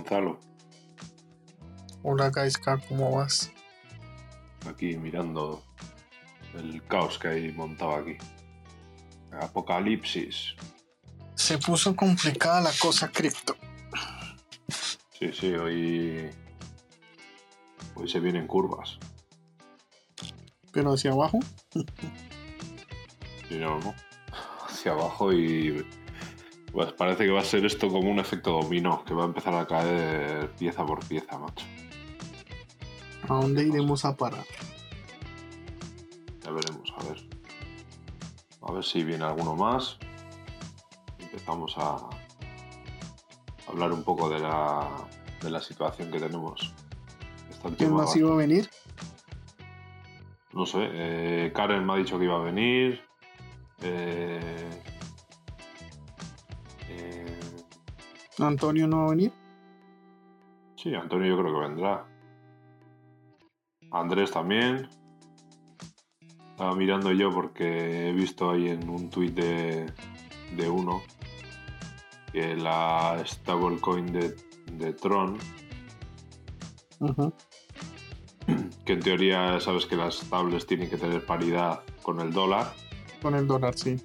Gonzalo. Hola Gaiska, ¿cómo vas? Aquí mirando el caos que hay montado aquí. Apocalipsis. Se puso complicada la cosa cripto. Sí, sí, hoy. Hoy se vienen curvas. Pero hacia abajo. Sí, no, no. Hacia abajo y. Pues parece que va a ser esto como un efecto dominó, que va a empezar a caer pieza por pieza, macho. ¿A dónde iremos a parar? Ya veremos, a ver. A ver si viene alguno más. Empezamos a hablar un poco de la, de la situación que tenemos. ¿Quién más iba a venir? No sé, eh, Karen me ha dicho que iba a venir. Eh, ¿Antonio no va a venir? sí, Antonio yo creo que vendrá. Andrés también. Estaba mirando yo porque he visto ahí en un tuit de, de uno que la stablecoin de, de Tron, que en teoría sabes que las stables tienen que tener paridad con el dólar, Con el dólar, sí.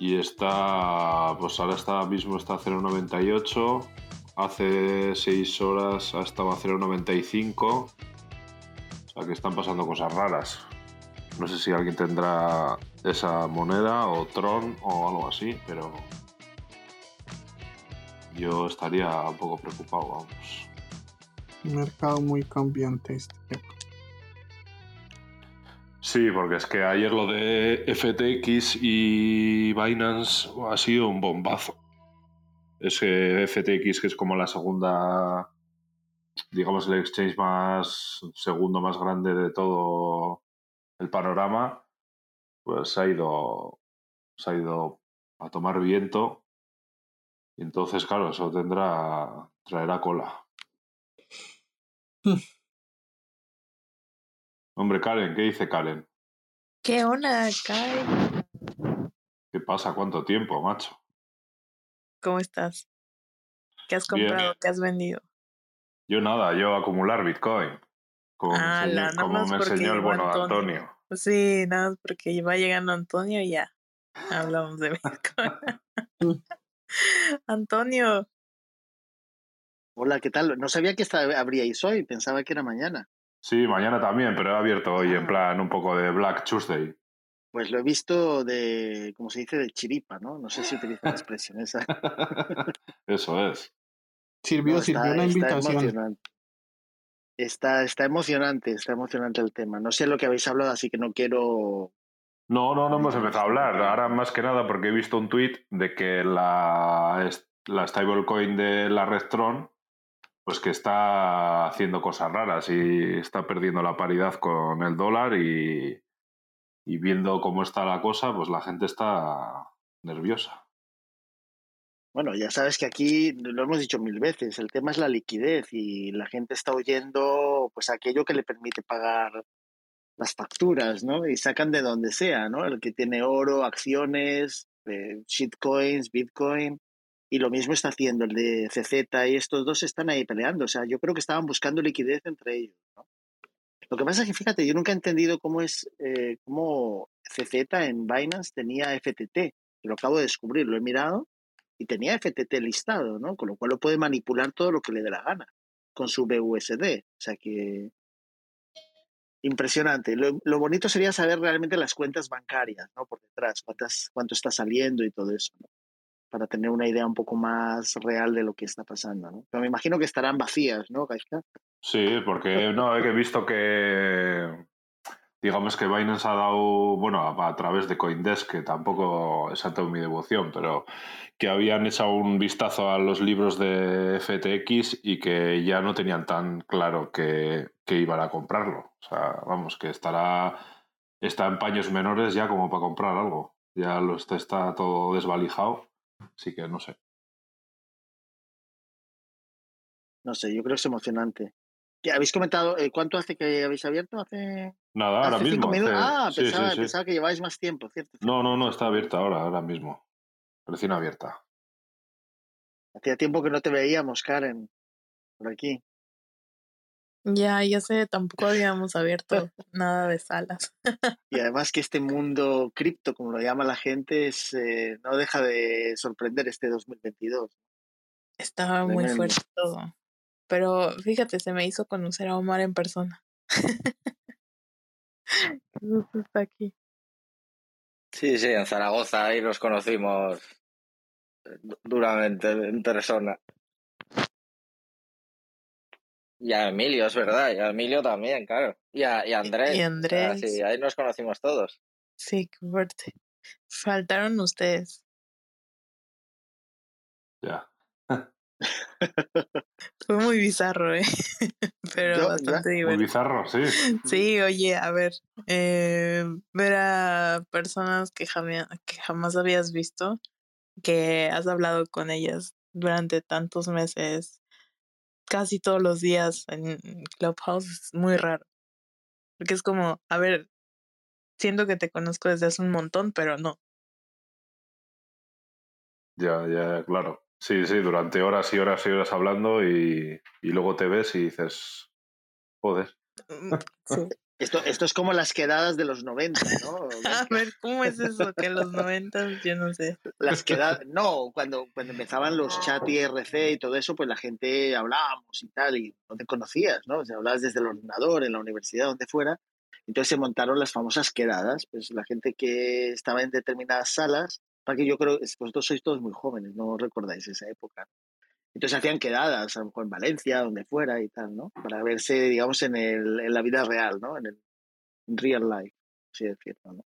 Y está, pues ahora está mismo está a 0,98. Hace 6 horas ha estado a 0,95. O sea que están pasando cosas raras. No sé si alguien tendrá esa moneda o Tron o algo así, pero yo estaría un poco preocupado, vamos. Mercado muy cambiante este. Sí, porque es que ayer lo de FTX y Binance ha sido un bombazo. Es que FTX, que es como la segunda, digamos, el exchange más, segundo más grande de todo el panorama, pues ha ido, se ha ido a tomar viento. Y entonces, claro, eso tendrá, traerá cola. Hombre, Karen, ¿qué dice Karen? ¿Qué onda, Kai? ¿Qué pasa? ¿Cuánto tiempo, macho? ¿Cómo estás? ¿Qué has Bien. comprado? ¿Qué has vendido? Yo nada, yo acumular Bitcoin. Como, me Ah, enseñó- la, nada como más me porque enseñó el bueno Antonio. Antonio. Sí, nada más porque va llegando Antonio y ya. Hablamos de Bitcoin. Antonio, Hola, ¿qué tal? No sabía que esta abríais hoy, pensaba que era mañana. Sí, mañana también, pero he abierto hoy en plan un poco de Black Tuesday. Pues lo he visto de, como se dice, de chiripa, ¿no? No sé si utiliza la expresión esa. Eso es. Sirvió, No, sirvió una invitación. emocionante. Está, está emocionante, está emocionante el tema. No sé lo que habéis hablado, así que no quiero... No, no, no hemos empezado a hablar. Ahora más que nada porque he visto un tweet de que la, la stablecoin de la red Tron, pues que está haciendo cosas raras y está perdiendo la paridad con el dólar y, viendo cómo está la cosa, pues la gente está nerviosa. Bueno, ya sabes que aquí lo hemos dicho mil veces, el tema es la liquidez y la gente está oyendo pues aquello que le permite pagar las facturas, ¿no? Y sacan de donde sea, ¿no? El que tiene oro, acciones, eh, shitcoins, bitcoin, y lo mismo está haciendo el de CZ y estos dos están ahí peleando, o sea, yo creo que estaban buscando liquidez entre ellos, ¿no? Lo que pasa es que, fíjate, yo nunca he entendido cómo es, eh, cómo CZ en Binance tenía FTT, lo acabo de descubrir, lo he mirado, y tenía FTT listado, ¿no? Con lo cual lo puede manipular todo lo que le dé la gana con su BUSD. O sea que impresionante. Lo, lo bonito sería saber realmente las cuentas bancarias, ¿no? Por detrás, cuántas, cuánto está saliendo y todo eso, ¿no? Para tener una idea un poco más real de lo que está pasando, ¿no? Pero me imagino que estarán vacías, ¿no, Gaisca? Sí, porque no, he visto que digamos que Binance ha dado, bueno, a, a través de Coindesk, que tampoco es toda mi devoción, pero que habían echado un vistazo a los libros de FTX y que ya no tenían tan claro que, iban a comprarlo. O sea, vamos, que estará está en paños menores ya como para comprar algo. Ya lo está todo desvalijado, así que no sé. No sé, yo creo que es emocionante. ¿Qué, ¿Habéis comentado eh, cuánto hace que habéis abierto? Hace, Nada, ahora mismo. cinco minutos. hace- Ah, sí, pensaba, sí, sí. pensaba que lleváis más tiempo, ¿cierto? No, no, no, está abierta ahora, ahora mismo. Recién abierta. Hacía tiempo que no te veíamos, Karen. por aquí. Ya, ya sé, tampoco habíamos abierto nada de salas. Y además que este mundo cripto, como lo llama la gente, es, eh, no deja de sorprender este 2022. Estaba muy Tremendo. fuerte todo. Pero fíjate, se me hizo conocer a Omar en persona. Está aquí. Sí, sí, en Zaragoza ahí nos conocimos eh, du- duramente en persona. Y a Emilio, es verdad, y a Emilio también, claro. Y a, y a Andrés. Y Ah, Andrés. sí, ahí nos conocimos todos. Sí, qué fuerte. Faltaron ustedes. Ya. Fue muy bizarro, ¿eh? Pero Yo- bastante Muy divertido. bizarro, sí. Sí, oye, a ver, eh, ver a personas que, jamia- que jamás habías visto, que has hablado con ellas durante tantos meses, casi todos los días en Clubhouse, es muy raro. Porque es como, a ver, siento que te conozco desde hace un montón, pero no. Ya, ya, claro. Sí, sí, durante horas y horas y horas hablando y, y luego te ves y dices, joder. Mm, Sí. Esto, esto es como las quedadas de los 90, ¿no? A ver, ¿cómo es eso? Que en los noventas, yo no sé. Las quedadas, no, cuando, cuando empezaban los chat IRC y todo eso, pues la gente hablábamos y tal, y no te conocías, ¿no? O sea, hablabas desde el ordenador, en la universidad, donde fuera. Entonces se montaron las famosas quedadas, pues la gente que estaba en determinadas salas, para que yo creo, vosotros sois todos muy jóvenes, no recordáis esa época. Entonces hacían quedadas, a lo mejor en Valencia, donde fuera y tal, ¿no? Para verse, digamos, en, el, en la vida real, ¿no? En el en real life, así decirlo, ¿no?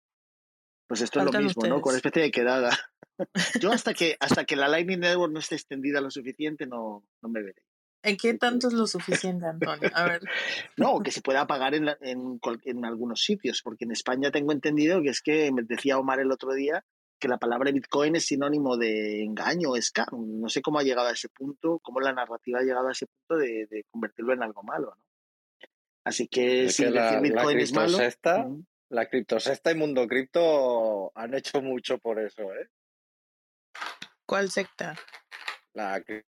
Pues esto es lo mismo, ¿no? Con ustedes. especie de quedada. Yo hasta que, hasta que la Lightning Network no esté extendida lo suficiente, no, no me veré. ¿En qué tanto es lo suficiente, Antonio? A ver, No, que se pueda pagar en, en, en algunos sitios, porque en España tengo entendido que es que me decía Omar el otro día que la palabra Bitcoin es sinónimo de engaño, scam. No sé cómo ha llegado a ese punto, cómo la narrativa ha llegado a ese punto de, de convertirlo en algo malo, ¿no? Así que Es si que la, decir la Bitcoin es malo... la criptosecta y Mundo Cripto han hecho mucho por eso, ¿eh? ¿cuál secta? La cri-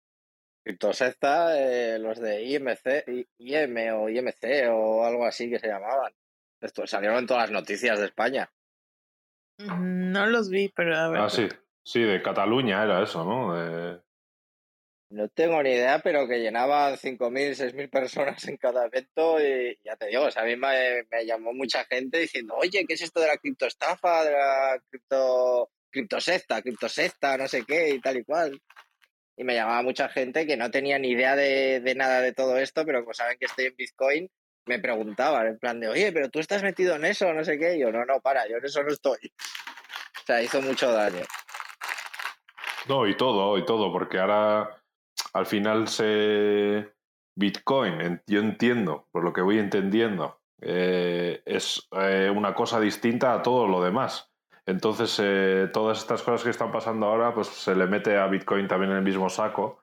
criptosecta, eh, los de IMC, IM o IMC o algo así que se llamaban. Esto salieron en todas las noticias de España. Mm, No los vi, pero a ver. Ah, sí. Sí, de Cataluña era eso, ¿no? De- No tengo ni idea, pero que llenaban 5.000, 6.000 personas en cada evento y ya te digo, o sea, a mí me, me llamó mucha gente diciendo, oye, ¿qué es esto de la criptoestafa, de la cripto, criptosecta, criptosecta, no sé qué y tal y cual? Y me llamaba mucha gente que no tenía ni idea de, de nada de todo esto, pero como saben que estoy en Bitcoin, me preguntaban en plan de, oye, pero tú estás metido en eso, no sé qué. Y yo, no, no, para, yo en eso no estoy. O sea, hizo mucho daño. No, y todo, y todo, porque ahora al final se... Bitcoin, yo entiendo, por lo que voy entendiendo, eh, es eh, una cosa distinta a todo lo demás. Entonces, eh, todas estas cosas que están pasando ahora, pues se le mete a Bitcoin también en el mismo saco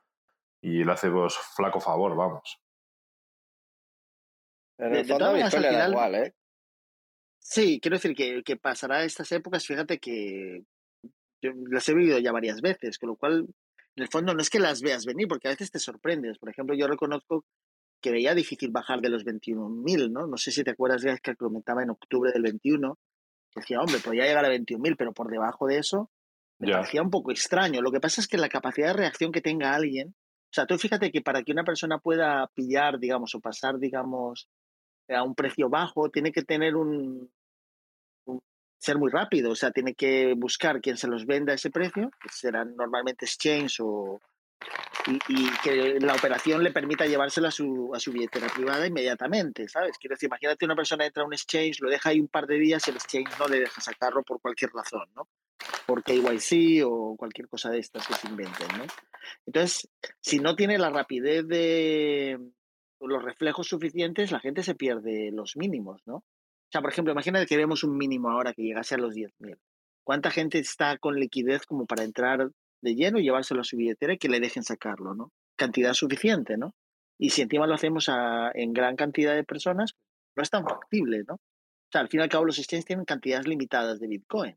y le hace pues, flaco favor, vamos. En De- el de fondo, todas maneras, Bitcoin al le da final- igual, ¿eh? Sí, quiero decir que, que pasará estas épocas, fíjate que yo las he vivido ya varias veces, con lo cual, en el fondo no es que las veas venir, porque a veces te sorprendes. Por ejemplo, yo reconozco que veía difícil bajar de los 21.000, ¿no? No sé si te acuerdas ya que comentaba en octubre del 21, que decía, hombre, podría llegar a 21.000, pero por debajo de eso me Ya. parecía un poco extraño. Lo que pasa es que la capacidad de reacción que tenga alguien, o sea, tú fíjate que para que una persona pueda pillar, digamos, o pasar, digamos, a un precio bajo, tiene que tener un, ser muy rápido, o sea, tiene que buscar quien se los venda a ese precio, que serán normalmente exchange o y, y que la operación le permita llevárselo a su, a su billetera privada inmediatamente, ¿sabes? Quiero decir, imagínate una persona entra a un exchange, lo deja ahí un par de días y el exchange no le deja sacarlo por cualquier razón, ¿no? Por KYC o cualquier cosa de estas que se inventen, ¿no? Entonces, si no tiene la rapidez de los reflejos suficientes, la gente se pierde los mínimos, ¿no? O sea, por ejemplo, imagínate que vemos un mínimo ahora que llegase a los 10.000. ¿Cuánta gente está con liquidez como para entrar de lleno y llevárselo a su billetera y que le dejen sacarlo, ¿no? Cantidad suficiente, ¿no? Y si encima lo hacemos a- en gran cantidad de personas, no es tan factible, ¿no? O sea, al fin y al cabo los exchanges tienen cantidades limitadas de Bitcoin.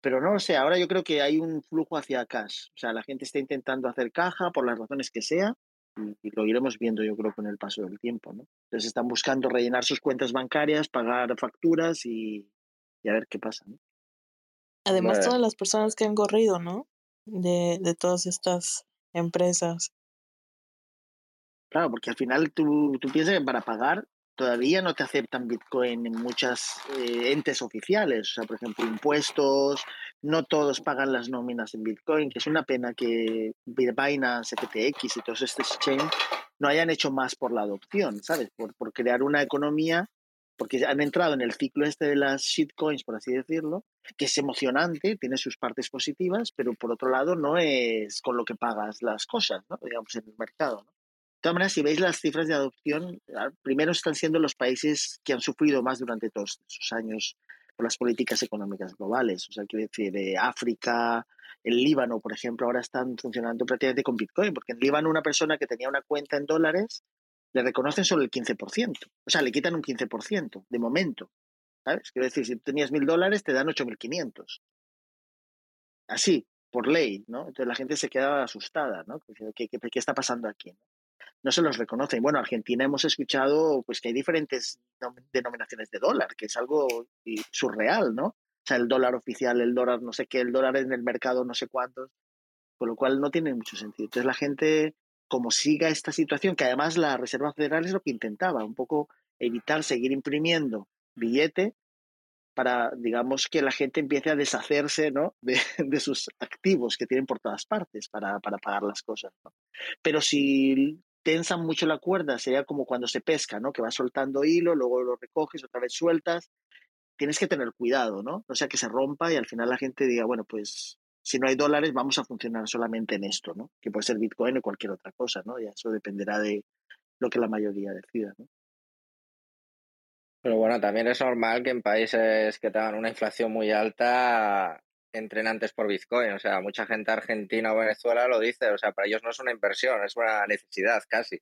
Pero no sé, ahora yo creo que hay un flujo hacia cash. O sea, la gente está intentando hacer caja por las razones que sea y, lo iremos viendo yo creo con el paso del tiempo. ¿no? Entonces están buscando rellenar sus cuentas bancarias, pagar facturas y, a ver qué pasa. ¿no? Además, todas las personas que han corrido, ¿no? De, de todas estas empresas. Claro, porque al final tú, tú piensas que para pagar todavía no te aceptan Bitcoin en muchas eh, entes oficiales. O sea, por ejemplo, impuestos, no todos pagan las nóminas en Bitcoin, que es una pena que Binance, FTX y todos estos exchange no hayan hecho más por la adopción, ¿sabes? Por, por crear una economía, porque han entrado en el ciclo este de las shitcoins, por así decirlo, que es emocionante, tiene sus partes positivas, pero por otro lado no es con lo que pagas las cosas, ¿no? Digamos, en el mercado, ¿no? Todas maneras, si veis las cifras de adopción, ah, primero están siendo los países que han sufrido más durante todos esos años por las políticas económicas globales. O sea, quiero decir, de África, el Líbano, por ejemplo, ahora están funcionando prácticamente con Bitcoin, porque en Líbano una persona que tenía una cuenta en dólares le reconocen solo el 15%. O sea, le quitan un 15% de momento. ¿Sabes? Quiero decir, si tú tenías mil dólares, te dan 8.500. Así, por ley, ¿no? Entonces la gente se queda asustada, ¿no? ¿Qué, qué, qué está pasando aquí? No se los reconocen. Bueno, Argentina hemos escuchado pues que hay diferentes denominaciones de dólar, que es algo surreal, ¿no? O sea, el dólar oficial, el dólar no sé qué, el dólar en el mercado no sé cuántos, con lo cual no tiene mucho sentido. Entonces la gente, como siga esta situación, que además la Reserva Federal es lo que intentaba, un poco evitar seguir imprimiendo billete para, digamos, que la gente empiece a deshacerse ¿no? de, de, sus activos que tienen por todas partes para, para pagar las cosas. ¿no? Pero si tensan mucho la cuerda, sería como cuando se pesca, ¿no? Que vas soltando hilo, luego lo recoges, otra vez sueltas. Tienes que tener cuidado, ¿no? No sea que se rompa y al final la gente diga, bueno, pues si no hay dólares, vamos a funcionar solamente en esto, ¿no? Que puede ser Bitcoin o cualquier otra cosa, ¿no? Ya eso dependerá de lo que la mayoría decida, ¿no? Pero bueno, también es normal que en países que tengan una inflación muy alta entren antes por Bitcoin. O sea, mucha gente argentina o Venezuela lo dice. O sea, para ellos no es una inversión, es una necesidad casi.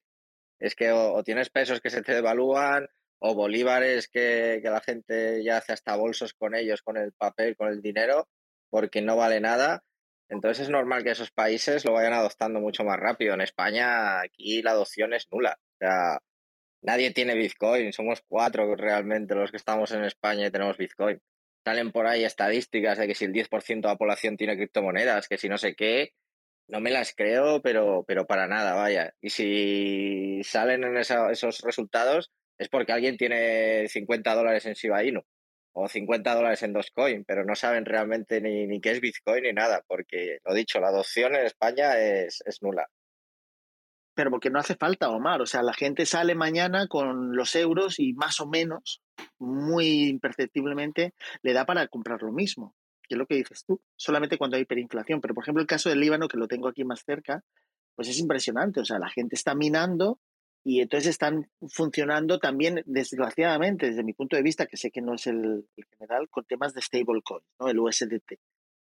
Es que o, tienes pesos que se te devalúan o bolívares que, que, la gente ya hace hasta bolsos con ellos, con el papel, con el dinero, porque no vale nada. Entonces es normal que esos países lo vayan adoptando mucho más rápido. En España aquí la adopción es nula. O sea, nadie tiene Bitcoin. Somos cuatro realmente los que estamos en España y tenemos Bitcoin salen por ahí estadísticas de que si el 10% de la población tiene criptomonedas, que si no sé qué, no me las creo, pero, pero para nada, vaya. Y si salen en esos resultados es porque alguien tiene 50 dólares en Shiba Inu o 50 dólares en Dogecoin, pero no saben realmente ni, ni qué es Bitcoin ni nada, porque, lo dicho, la adopción en España es, es nula pero porque no hace falta, Omar. O sea, la gente sale mañana con los euros y más o menos, muy imperceptiblemente, le da para comprar lo mismo. Que es lo que dices tú, solamente cuando hay hiperinflación. Pero, por ejemplo, el caso del Líbano, que lo tengo aquí más cerca, pues es impresionante. O sea, la gente está minando y entonces están funcionando también, desgraciadamente, desde mi punto de vista, que sé que no es el, general, con temas de stablecoin, ¿no? el USDT.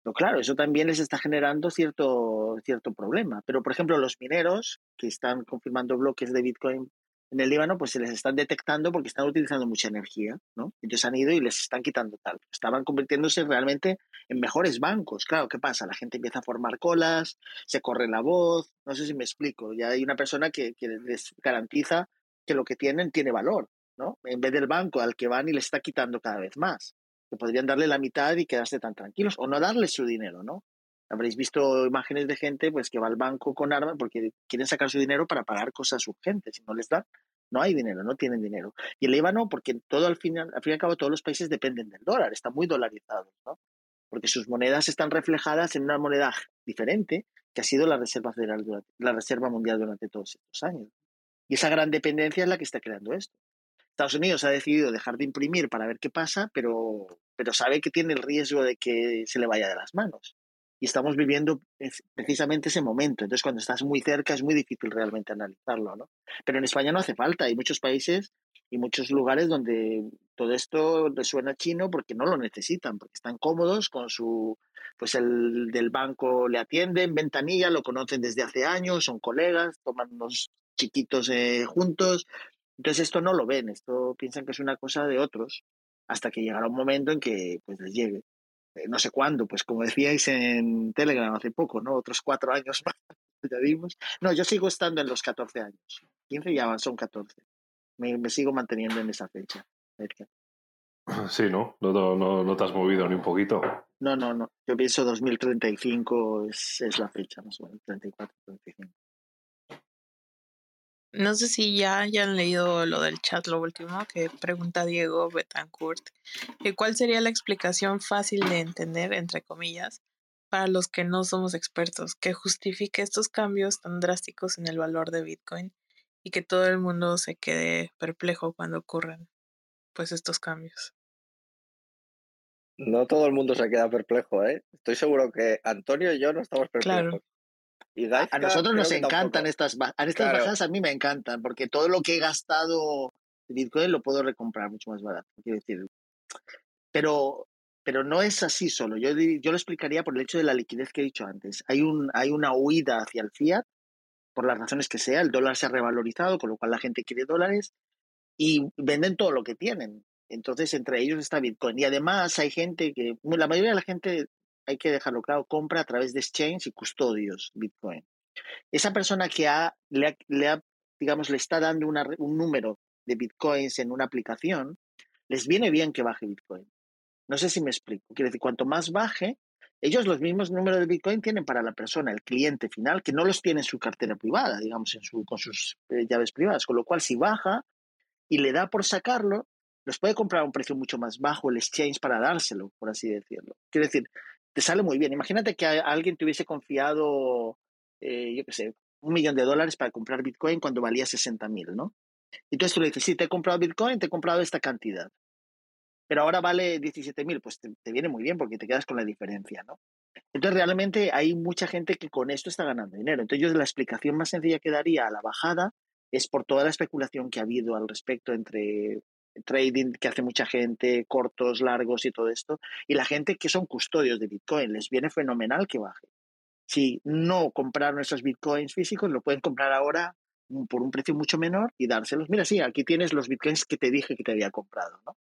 Pero claro, eso también les está generando cierto, cierto problema. Pero, por ejemplo, los mineros que están confirmando bloques de Bitcoin en el Líbano, pues se les están detectando porque están utilizando mucha energía, ¿no? Entonces han ido y les están quitando tal. Estaban convirtiéndose realmente en mejores bancos. Claro, ¿qué pasa? La gente empieza a formar colas, se corre la voz, no sé si me explico. Ya hay una persona que, que les garantiza que lo que tienen tiene valor, ¿no? En vez del banco al que van y les está quitando cada vez más que podrían darle la mitad y quedarse tan tranquilos, o no darles su dinero, ¿no? Habréis visto imágenes de gente pues, que va al banco con armas porque quieren sacar su dinero para pagar cosas urgentes y no les dan. No hay dinero, no tienen dinero. Y el Líbano, porque todo al final, al fin y al cabo, todos los países dependen del dólar, están muy dolarizados, ¿no? Porque sus monedas están reflejadas en una moneda diferente que ha sido la Reserva Federal, la Reserva Mundial durante todos estos años. Y esa gran dependencia es la que está creando esto. Estados Unidos ha decidido dejar de imprimir para ver qué pasa, pero, pero sabe que tiene el riesgo de que se le vaya de las manos. Y estamos viviendo precisamente ese momento. Entonces, cuando estás muy cerca es muy difícil realmente analizarlo, ¿no? Pero en España no hace falta. Hay muchos países y muchos lugares donde todo esto les suena chino porque no lo necesitan, porque están cómodos con su, pues el del banco le atienden, ventanilla, lo conocen desde hace años, son colegas, toman unos chiquitos eh, juntos, entonces esto no lo ven, esto piensan que es una cosa de otros, hasta que llegará un momento en que pues les llegue. Eh, no sé cuándo, pues como decíais en Telegram hace poco, ¿no? Otros cuatro años más. añadimos. No, yo sigo estando en los 14 años. 15 ya son 14. Me, me sigo manteniendo en esa fecha. Sí, ¿no? No, no, no, no te has movido ni un poquito. No, no, no. Yo pienso 2035 es, es la fecha, más o menos. 34, 35. No sé si ya hayan leído lo del chat, lo último que pregunta Diego Betancourt. que ¿Cuál sería la explicación fácil de entender, entre comillas, para los que no somos expertos, que justifique estos cambios tan drásticos en el valor de Bitcoin y que todo el mundo se quede perplejo cuando ocurren pues estos cambios? No todo el mundo se queda perplejo, ¿eh? Estoy seguro que Antonio y yo no estamos perplejos. Claro. Y A, nosotros nos encantan tampoco. estas, a estas Claro. bajadas, a mí me encantan, porque todo lo que he gastado de Bitcoin lo puedo recomprar mucho más barato. Quiero decir, pero, pero no es así solo. Yo, yo lo explicaría por el hecho de la liquidez que he dicho antes. Hay, un, hay una huida hacia el fiat, por las razones que sea. El dólar se ha revalorizado, con lo cual la gente quiere dólares y venden todo lo que tienen. Entonces, entre ellos está Bitcoin. Y además hay gente que, la mayoría de la gente, hay que dejarlo claro, compra a través de exchange y custodios Bitcoin. Esa persona que ha, le, ha, digamos, le está dando una un número de Bitcoins en una aplicación, les viene bien que baje Bitcoin. No sé si me explico. Quiere decir, cuanto más baje, ellos los mismos números de Bitcoin tienen para la persona, el cliente final, que no los tiene en su cartera privada, digamos, en su, con sus eh, llaves privadas. Con lo cual, si baja y le da por sacarlo, los puede comprar a un precio mucho más bajo el exchange para dárselo, por así decirlo. Quiero decir, te sale muy bien. Imagínate que a- alguien te hubiese confiado, eh, yo qué sé, un millón de dólares para comprar Bitcoin cuando valía 60 mil, ¿no? Entonces tú le dices, sí, te he comprado Bitcoin, te he comprado esta cantidad. Pero ahora vale 17 mil, pues te, te viene muy bien porque te quedas con la diferencia, ¿no? Entonces realmente hay mucha gente que con esto está ganando dinero. Entonces yo la explicación más sencilla que daría a la bajada es por toda la especulación que ha habido al respecto entre trading que hace mucha gente, cortos, largos y todo esto, y la gente que son custodios de Bitcoin. Les viene fenomenal que baje. Si no compraron esos Bitcoins físicos, lo pueden comprar ahora por un precio mucho menor y dárselos. Mira, sí, aquí tienes los Bitcoins que te dije que te había comprado, ¿no?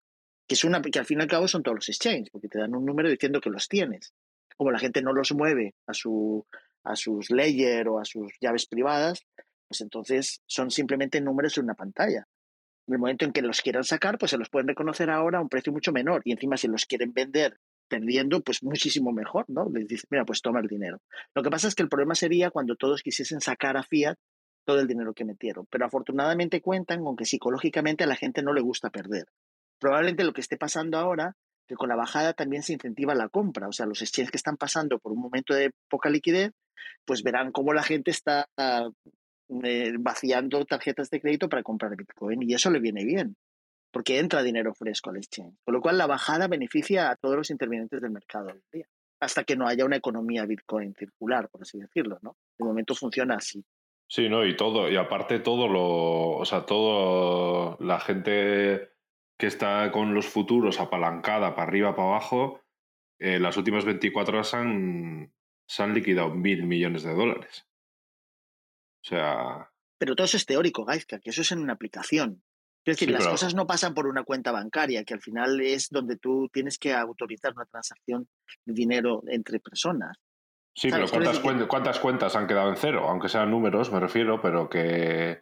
Que, es una, que al fin y al cabo son todos los exchanges, porque te dan un número diciendo que los tienes. Como la gente no los mueve a, su, a sus ledger o a sus llaves privadas, pues entonces son simplemente números en una pantalla. En el momento en que los quieran sacar, pues se los pueden reconocer ahora a un precio mucho menor. Y encima, si los quieren vender perdiendo, pues muchísimo mejor, ¿no? Les dice, mira, pues toma el dinero. Lo que pasa es que el problema sería cuando todos quisiesen sacar a fiat todo el dinero que metieron. Pero afortunadamente cuentan con que psicológicamente a la gente no le gusta perder. Probablemente lo que esté pasando ahora, que con la bajada también se incentiva la compra. O sea, los exchanges que están pasando por un momento de poca liquidez, pues verán cómo la gente está eh, vaciando tarjetas de crédito para comprar Bitcoin y eso le viene bien, porque entra dinero fresco al exchange. Con lo cual la bajada beneficia a todos los intervinientes del mercado hasta que no haya una economía Bitcoin circular, por así decirlo, ¿no? De momento funciona así. Sí, ¿no? Y todo, y aparte todo lo, o sea, todo la gente que está con los futuros apalancada para arriba, para abajo, eh, las últimas 24 horas han, se han liquidado mil millones de dólares. O sea, Pero todo eso es teórico, Gaizka, que eso es en una aplicación. Es decir, Sí, las cosas no pasan por una cuenta bancaria, que al final es donde tú tienes que autorizar una transacción de dinero entre personas. sí, pero ¿cuántas, que- cuen- ¿cuántas cuentas han quedado en cero? Aunque sean números, me refiero, pero que...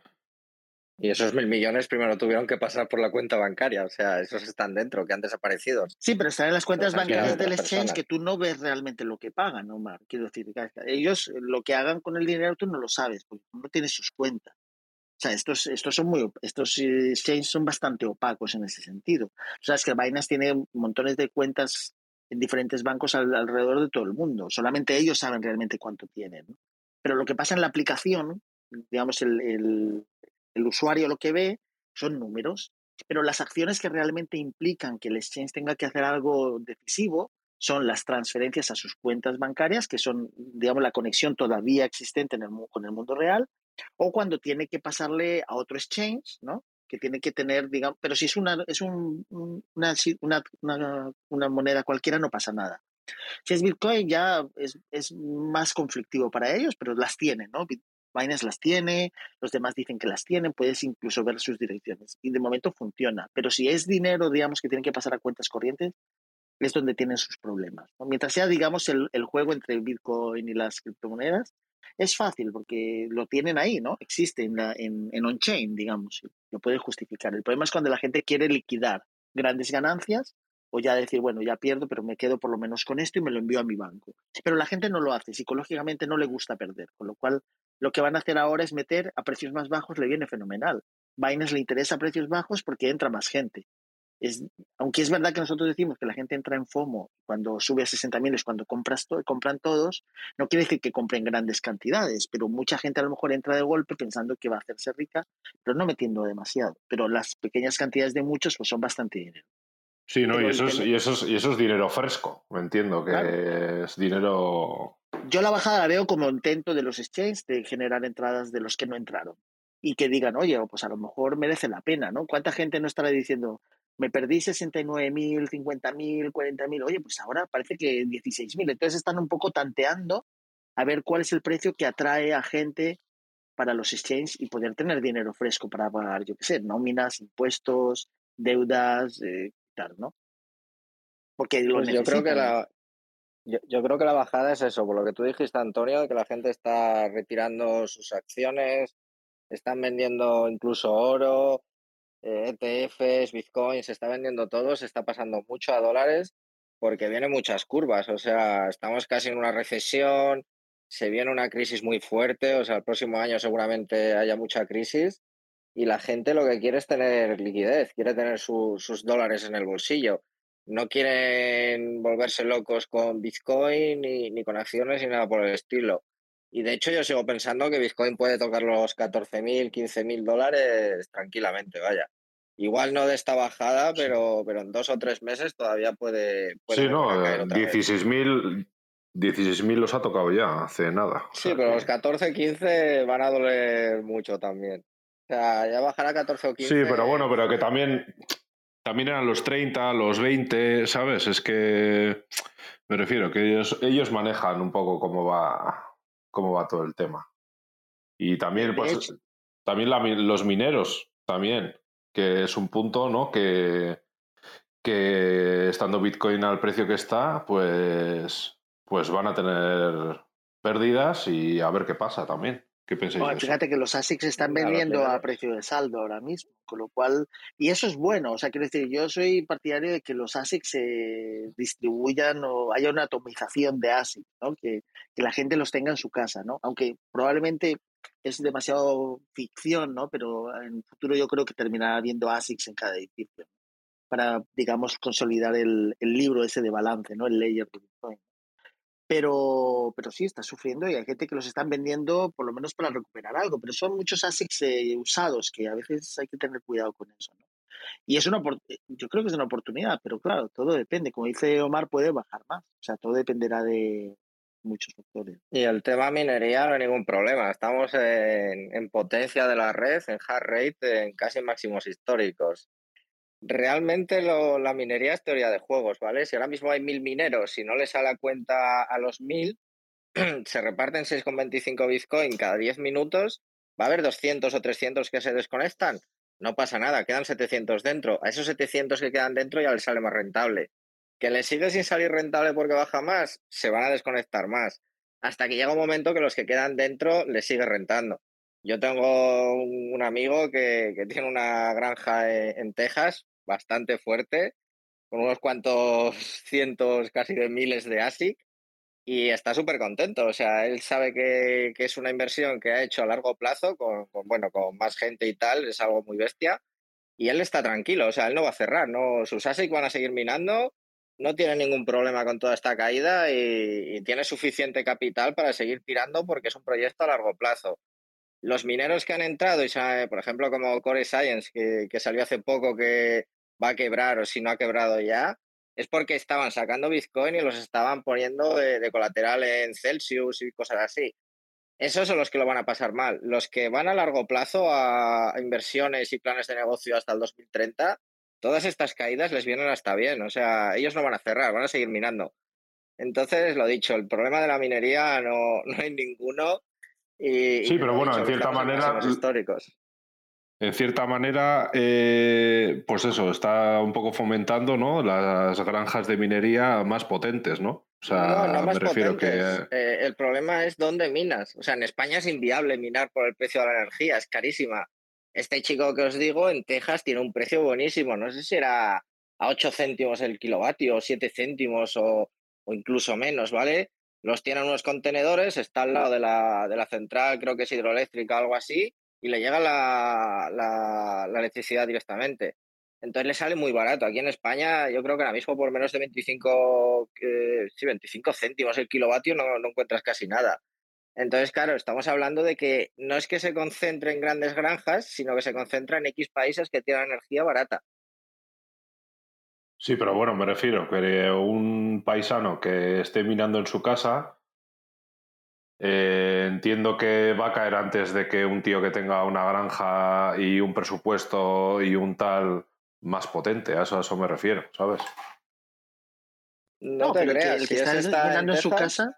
Y esos mil millones primero tuvieron que pasar por la cuenta bancaria. O sea, esos están dentro, que han desaparecido. Sí, pero están en las cuentas bancarias del exchange que tú no ves realmente lo que pagan, Omar. Quiero decir, ellos eh, lo que hagan con el dinero tú no lo sabes, porque no tienes sus cuentas. O sea, estos, estos son muy, estos eh, exchanges son bastante opacos en ese sentido. O sea, es que Binance tiene montones de cuentas en diferentes bancos al- alrededor de todo el mundo. Solamente ellos saben realmente cuánto tienen. ¿no? Pero lo que pasa en la aplicación, digamos, el, el, el usuario lo que ve son números, pero las acciones que realmente implican que el exchange tenga que hacer algo decisivo son las transferencias a sus cuentas bancarias, que son, digamos, la conexión todavía existente en el, con el mundo real, o cuando tiene que pasarle a otro exchange, ¿no? Que tiene que tener, digamos, pero si es una, es una moneda cualquiera, no pasa nada. Si es Bitcoin, ya es, es más conflictivo para ellos, pero las tienen, ¿no? Binance las tiene, los demás dicen que las tienen, puedes incluso ver sus direcciones. Y de momento funciona. Pero si es dinero, digamos, que tienen que pasar a cuentas corrientes, es donde tienen sus problemas. ¿no? Mientras sea, digamos, el, el juego entre Bitcoin y las criptomonedas, Es fácil porque lo tienen ahí, ¿no? Existe en, la, en, en on-chain, digamos, lo puede justificar. El problema es cuando la gente quiere liquidar grandes ganancias o ya decir, bueno, ya pierdo, pero me quedo por lo menos con esto y me lo envío a mi banco. Pero la gente no lo hace, psicológicamente no le gusta perder, con lo cual lo que van a hacer ahora es meter a precios más bajos, le viene fenomenal. Binance le interesa a precios bajos porque entra más gente. Es, aunque es verdad que nosotros decimos que la gente entra en FOMO cuando sube a 60.000 es cuando compras to compran todos, no quiere decir que compren grandes cantidades, pero mucha gente a lo mejor entra de golpe pensando que va a hacerse rica, pero no metiendo demasiado. Pero las pequeñas cantidades de muchos pues son bastante dinero. Sí, no, y eso, es, y, eso es, y eso es dinero fresco, me entiendo, que claro. es dinero... Yo la bajada la veo como intento de los exchanges de generar entradas de los que no entraron y que digan, oye, pues a lo mejor merece la pena, ¿no? ¿Cuánta gente no estará diciendo, me perdí 69.000, 50.000, 40.000, oye, pues ahora parece que 16.000. Entonces están un poco tanteando a ver cuál es el precio que atrae a gente para los exchanges y poder tener dinero fresco para pagar, yo qué sé, nóminas, impuestos, deudas, eh, ¿no? Porque lo pues yo creo que la yo, yo, creo que la bajada es eso, por lo que tú dijiste, Antonio, de que la gente está retirando sus acciones, están vendiendo incluso oro, eh, ETFs, Bitcoin, se está vendiendo todo, se está pasando mucho a dólares porque vienen muchas curvas, o sea, estamos casi en una recesión, se viene una crisis muy fuerte, o sea, el próximo año seguramente haya mucha crisis y la gente lo que quiere es tener liquidez, quiere tener su, sus dólares en el bolsillo. No quieren volverse locos con Bitcoin ni, ni, con acciones ni nada por el estilo. Y de hecho yo sigo pensando que Bitcoin puede tocar los 14.000, 15.000 dólares tranquilamente, vaya. Igual no de esta bajada, pero, pero en dos o tres meses todavía puede... puede sí, no, 16.000 16 los ha tocado ya, hace nada. Sí, pero los 14, 15 van a doler mucho también. O sea, ya bajará a 14 o 15. Sí, pero bueno, pero que también, también eran los 30, los 20, ¿sabes? Es que me refiero que ellos, ellos manejan un poco cómo va, cómo va todo el tema. Y también, pues, también la, los mineros, también, que es un punto, ¿no? Que, que estando Bitcoin al precio que está, pues, pues van a tener pérdidas y a ver qué pasa también. ¿Qué pensáis bueno, fíjate que los ASICs están vendiendo claro, a precio de saldo ahora mismo, con lo cual, y eso es bueno, o sea, quiero decir, yo soy partidario de que los ASICs se distribuyan o haya una atomización de ASICs, ¿no? que, que la gente los tenga en su casa, ¿no? aunque probablemente es demasiado ficción, ¿no? pero en el futuro yo creo que terminará habiendo ASICs en cada edificio para, digamos, consolidar el, el libro ese de balance, ¿no? el layer de Bitcoin pero, pero sí, está sufriendo y hay gente que los están vendiendo por lo menos para recuperar algo, pero son muchos ASICs eh, usados que a veces hay que tener cuidado con eso. ¿no? Y es una, yo creo que es una oportunidad, pero claro, todo depende. Como dice Omar, puede bajar más. O sea, todo dependerá de muchos factores. Y el tema minería no hay ningún problema. Estamos en, en potencia de la red, en hard rate, en casi máximos históricos realmente la minería es teoría de juegos, ¿vale? Si ahora mismo hay mil mineros y no les sale a cuenta a los mil, se reparten 6,25 Bitcoin cada 10 minutos, va a haber 200 o 300 que se desconectan, no pasa nada, quedan 700 dentro. A esos 700 que quedan dentro ya les sale más rentable. Que les sigue sin salir rentable porque baja más, se van a desconectar más. Hasta que llega un momento que los que quedan dentro les sigue rentando. Yo tengo un amigo que, tiene una granja en Texas, bastante fuerte, con unos cuantos cientos, casi de miles de ASIC, y está súper contento. O sea, él sabe que, que, es una inversión que ha hecho a largo plazo, con, con, bueno, con más gente y tal, es algo muy bestia, y él está tranquilo, o sea, él no va a cerrar, ¿no? Sus ASIC van a seguir minando, no tiene ningún problema con toda esta caída y, y tiene suficiente capital para seguir tirando porque es un proyecto a largo plazo los mineros que han entrado, y por ejemplo como Core Science, que, que, salió hace poco que va a quebrar o si no ha quebrado ya, es porque estaban sacando Bitcoin y los estaban poniendo de, de colateral en Celsius y cosas así. Esos son los que lo van a pasar mal. Los que van a largo plazo a inversiones y planes de negocio hasta el 2030, todas estas caídas les vienen hasta bien. O sea, ellos no van a cerrar, van a seguir minando. Entonces, lo dicho, el problema de la minería no, no hay ninguno. Y, sí, pero bueno, en cierta manera. Históricos. En cierta manera, eh, pues eso, está un poco fomentando ¿no? las granjas de minería más potentes, ¿no? O sea, no, no más me refiero potentes. que... Eh, el problema es dónde minas. O sea, en España es inviable minar por el precio de la energía, es carísima. Este chico que os digo en Texas tiene un precio buenísimo. No sé si era a 8 céntimos el kilovatio, o 7 céntimos o, o incluso menos, ¿vale? Los tienen unos contenedores, está al lado de la, de la central, creo que es hidroeléctrica o algo así, y le llega la, la, la electricidad directamente. Entonces le sale muy barato. Aquí en España, yo creo que ahora mismo por menos de 25, eh, sí, 25 céntimos el kilovatio no, no encuentras casi nada. Entonces, claro, estamos hablando de que no es que se concentre en grandes granjas, sino que se concentra en X países que tienen energía barata. Sí, pero bueno, me refiero que un paisano que esté minando en su casa, eh, entiendo que va a caer antes de que un tío que tenga una granja y un presupuesto y un tal más potente. A eso, a eso me refiero, ¿sabes? No, No, te pero el que, creas, el que está está en su casa.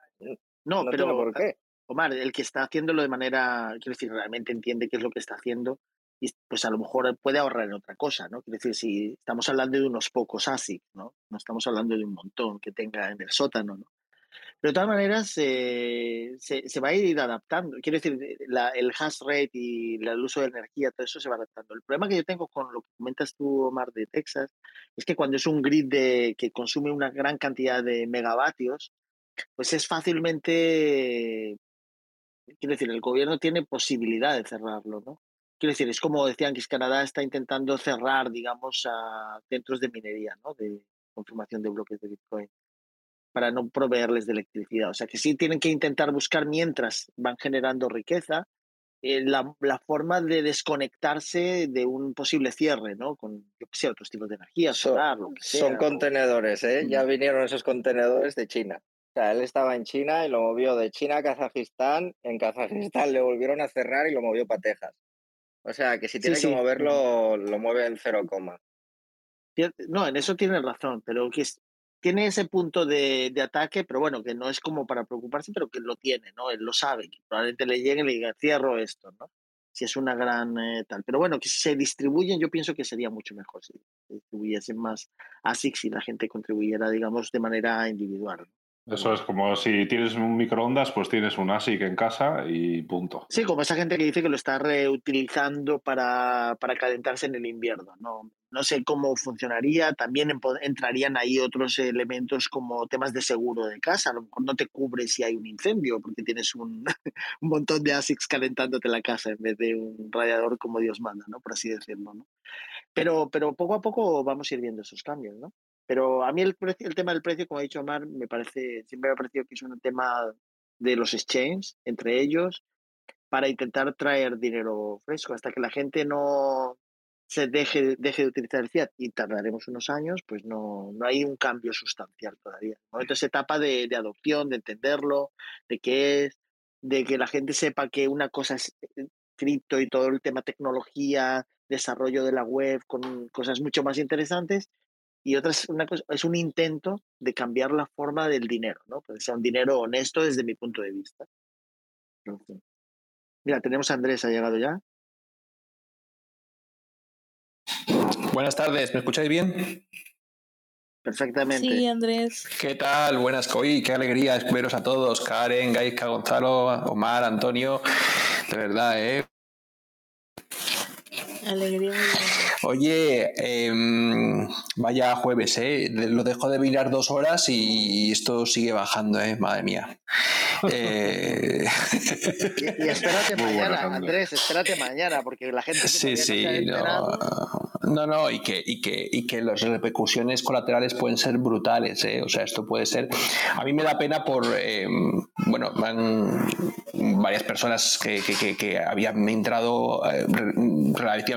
No, no pero tiene por qué. Omar, el que está haciéndolo de manera, quiero decir, realmente entiende qué es lo que está haciendo y pues a lo mejor puede ahorrar en otra cosa, ¿no? Quiero decir, si estamos hablando de unos pocos ASIC, ¿no? No estamos hablando de un montón que tenga en el sótano, ¿no? Pero de todas maneras eh, se, se va a ir adaptando. Quiero decir, la- el hash rate y el uso de energía, todo eso se va adaptando. El problema que yo tengo con lo que comentas tú, Omar, de Texas, es que cuando es un grid de, que consume una gran cantidad de megavatios, pues es fácilmente quiero decir, el gobierno tiene posibilidad de cerrarlo, ¿no? Quiero decir, es como decían que Canadá está intentando cerrar, digamos, a centros de minería, ¿no? De confirmación de bloques de Bitcoin para no proveerles de electricidad. O sea, que sí tienen que intentar buscar mientras van generando riqueza eh, la, la forma de desconectarse de un posible cierre, ¿no? Con, yo qué sé, otros tipos de energía, Son- solar, lo que sea. Son contenedores, ¿eh? Ya vinieron esos contenedores de China. O sea, él estaba en China y lo movió de China a Kazajistán. En Kazajistán le volvieron a cerrar y lo movió para Texas. O sea, que si tiene sí. que moverlo, lo mueve en cero coma. No, en eso tienes razón, pero que es- tiene ese punto de, ataque, pero bueno, que no es como para preocuparse, pero que lo tiene, ¿no? Él lo sabe, que probablemente le llegue y le diga, cierro esto, ¿no? Si es una gran eh, tal. Pero bueno, que si se distribuyen, yo pienso que sería mucho mejor si se distribuyesen más ASICs y la gente contribuyera, digamos, de manera individual. Eso es como si tienes un microondas, pues tienes un ASIC en casa y punto. Sí, como esa gente que dice que lo está reutilizando para, para calentarse en el invierno. No, no sé cómo funcionaría. También en- entrarían ahí otros elementos como temas de seguro de casa. A lo mejor no te cubre si hay un incendio porque tienes un, un montón de ASICs calentándote la casa en vez de un radiador como Dios manda, ¿no? por así decirlo. ¿no? Pero, pero poco a poco vamos a viendo esos cambios. ¿no? Pero a mí el, precio- el tema del precio, como ha dicho Omar, me parece, siempre me ha parecido que es un tema de los exchanges entre ellos para intentar traer dinero fresco hasta que la gente no se deje, deje de utilizar el fiat y tardaremos unos años, pues no, no hay un cambio sustancial todavía. ¿no? Entonces, etapa de, de adopción, de entenderlo, de qué es, de que la gente sepa que una cosa es eh, cripto y todo el tema tecnología, desarrollo de la web con cosas mucho más interesantes y otra es, una cosa, es un intento de cambiar la forma del dinero, ¿no? Que sea un dinero honesto desde mi punto de vista. Mira, tenemos a Andrés, ha llegado ya. Buenas tardes, ¿me escucháis bien? Perfectamente. Sí, Andrés. ¿Qué tal? Buenas, hoy qué alegría veros a todos, Karen, Gaisca, Gonzalo, Omar, Antonio, de verdad, ¿eh? Alegría. Oye, em, vaya jueves, ¿eh? Lo dejo de mirar dos horas y esto sigue bajando, ¿eh? Madre mía. Eh, Y, y espérate Muy mañana, buenas, Andrés. Espérate mañana, porque la gente Sí, no sí, no, no, no, y que, y que, y que las repercusiones colaterales pueden ser brutales, ¿eh? o sea, esto puede ser, a mí me da pena por, eh, bueno, van varias personas que, que, que, que habían entrado eh,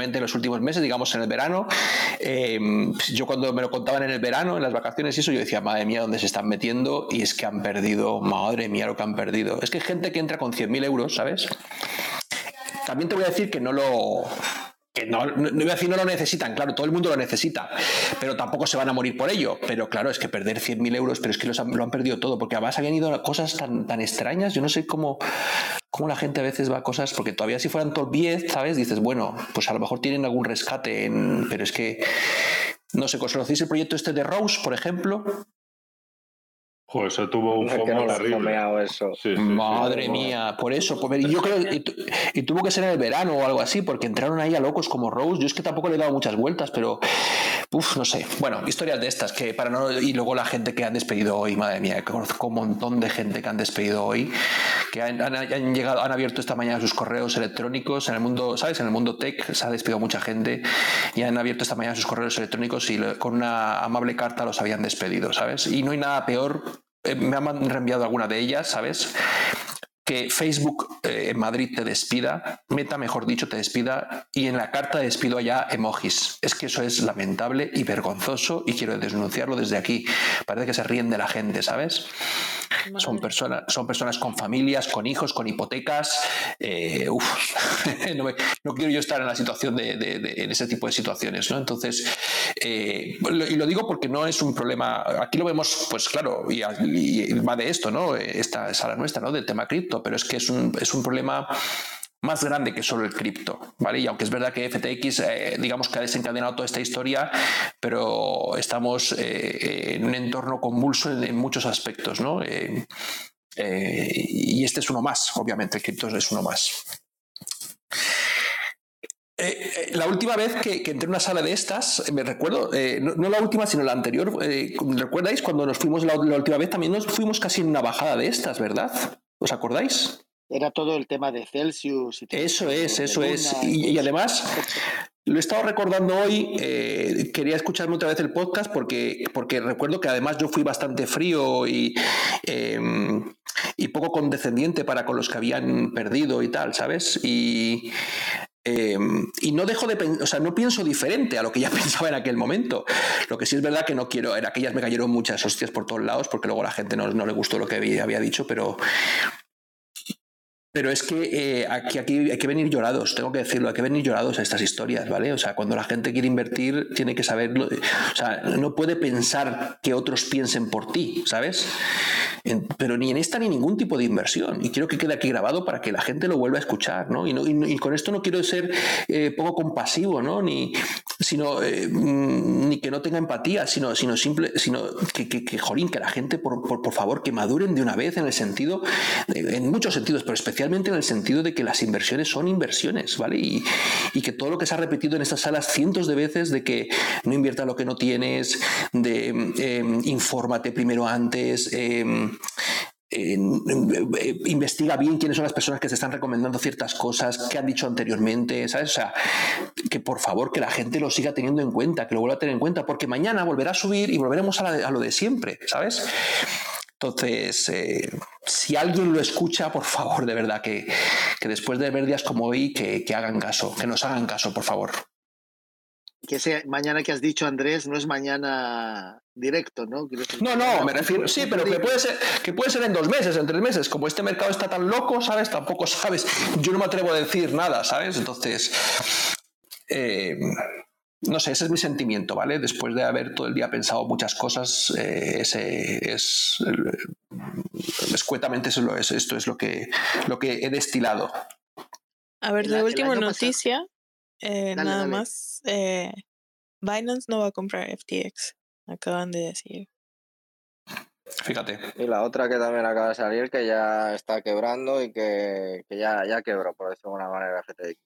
en los últimos meses, digamos en el verano, eh, yo cuando me lo contaban en el verano, en las vacaciones y eso, yo decía, madre mía, ¿dónde se están metiendo? Y es que han perdido, madre mía, lo que han perdido. Es que hay gente que entra con 100.000 euros, ¿sabes? También te voy a decir que no lo. Que no, no, no a decir no lo necesitan, claro, todo el mundo lo necesita, pero tampoco se van a morir por ello. Pero claro, es que perder 100.000 euros, pero es que los han- lo han perdido todo, porque además habían ido cosas tan, tan extrañas, yo no sé cómo. Cómo la gente a veces va a cosas, porque todavía si fueran top 10, ¿sabes? Dices, bueno, pues a lo mejor tienen algún rescate, en, pero es que, no sé, ¿conocéis el proyecto este de Rose, por ejemplo? Joder, se tuvo un fomo terrible. eso. Sí, sí, sí. Madre mía, por eso, por- y yo creo, y, y tuvo que ser en el verano o algo así, porque entraron ahí a locos como Rose. Yo es que tampoco le he dado muchas vueltas, pero, uff, no sé. Bueno, historias de estas que para no y luego la gente que han despedido hoy, madre mía, que conozco un montón de gente que han despedido hoy, que han, han- han llegado, han abierto esta mañana sus correos electrónicos en el mundo, sabes, en el mundo tech se ha despedido mucha gente y han abierto esta mañana sus correos electrónicos y con una amable carta los habían despedido, sabes. Y no hay nada peor me han reenviado alguna de ellas, ¿sabes? Que Facebook eh, en Madrid te despida, Meta, mejor dicho, te despida, y en la carta de despido allá emojis. Es que eso es lamentable y vergonzoso y quiero denunciarlo desde aquí. Parece que se ríen de la gente, ¿sabes? Son personas, son personas con familias, con hijos, con hipotecas. eh, uf, no, me- no quiero yo estar en la situación de, de- de- en ese tipo de situaciones, ¿no? Entonces, eh, lo- y lo digo porque no es un problema. Aquí lo vemos, pues claro, y, y va de esto, ¿no? Esta sala nuestra, ¿no? Del tema cripto, pero es que es un, es un problema más grande que solo el cripto, ¿vale? Y aunque es verdad que FTX, eh, digamos que ha desencadenado toda esta historia, pero estamos eh, en un entorno convulso en, muchos aspectos, ¿no? Eh, eh, y este es uno más, obviamente, el cripto es uno más. Eh, eh, la última vez que, entré en una sala de estas, eh, me recuerdo, eh, no, la última, sino la anterior, eh, ¿recuerdáis cuando nos fuimos la última vez? También nos fuimos casi en una bajada de estas, ¿verdad? ¿Os acordáis? Era todo el tema de Celsius. Y Eso es, eso es. Y, además, lo he estado recordando hoy, eh, quería escucharme otra vez el podcast porque, porque recuerdo que además yo fui bastante frío y, eh, y poco condescendiente para con los que habían perdido y tal, ¿sabes? Y, eh, y no dejo de pensar, o sea, no pienso diferente a lo que ya pensaba en aquel momento. Lo que sí es verdad que no quiero, en aquellas me cayeron muchas hostias por todos lados porque luego a la gente no, no le gustó lo que había, había dicho, pero, pero es que eh, aquí, aquí hay que venir llorados, tengo que decirlo, hay que venir llorados a estas historias, ¿vale? O sea, cuando la gente quiere invertir, tiene que saberlo. O sea, no puede pensar que otros piensen por ti, ¿sabes? En- pero ni en esta ni ningún tipo de inversión. Y quiero que quede aquí grabado para que la gente lo vuelva a escuchar, ¿no? Y, no- y y con esto no quiero ser eh, poco compasivo, ¿no? Ni, sino, eh, mm, ni que no tenga empatía, sino, sino simple, sino que, que, que, jolín, que la gente, por, por, por favor, que maduren de una vez en el sentido, en muchos sentidos, pero especialmente en el sentido de que las inversiones son inversiones, ¿vale? Y, y que todo lo que se ha repetido en estas salas cientos de veces de que no invierta lo que no tienes, de eh, infórmate primero antes, eh, eh, investiga bien quiénes son las personas que te están recomendando ciertas cosas que han dicho anteriormente, ¿sabes? O sea, que por favor que la gente lo siga teniendo en cuenta, que lo vuelva a tener en cuenta, porque mañana volverá a subir y volveremos a, la a lo de siempre, ¿sabes? Entonces, eh, si alguien lo escucha, por favor, de verdad, que, que después de ver días como hoy, que, que hagan caso, que nos hagan caso, por favor. Que ese mañana que has dicho, Andrés, no es mañana directo, ¿no? No, no, me refiero, sí, pero que puede ser, que puede ser en dos meses, en tres meses. Como este mercado está tan loco, ¿sabes? Tampoco sabes. Yo no me atrevo a decir nada, ¿sabes? Entonces, eh, no sé, ese es mi sentimiento, ¿vale? Después de haber todo el día pensado muchas cosas, eh, ese es el- escuetamente eso es, esto es lo que, lo que he destilado. A ver, El de a- el última noticia, eh, Dale, nada dale. más, eh, Binance no va a comprar FTX, acaban de decir. Fíjate. Y la otra que también acaba de salir, que ya está quebrando y que, que ya, ya quebró, por decirlo de alguna manera, FTX.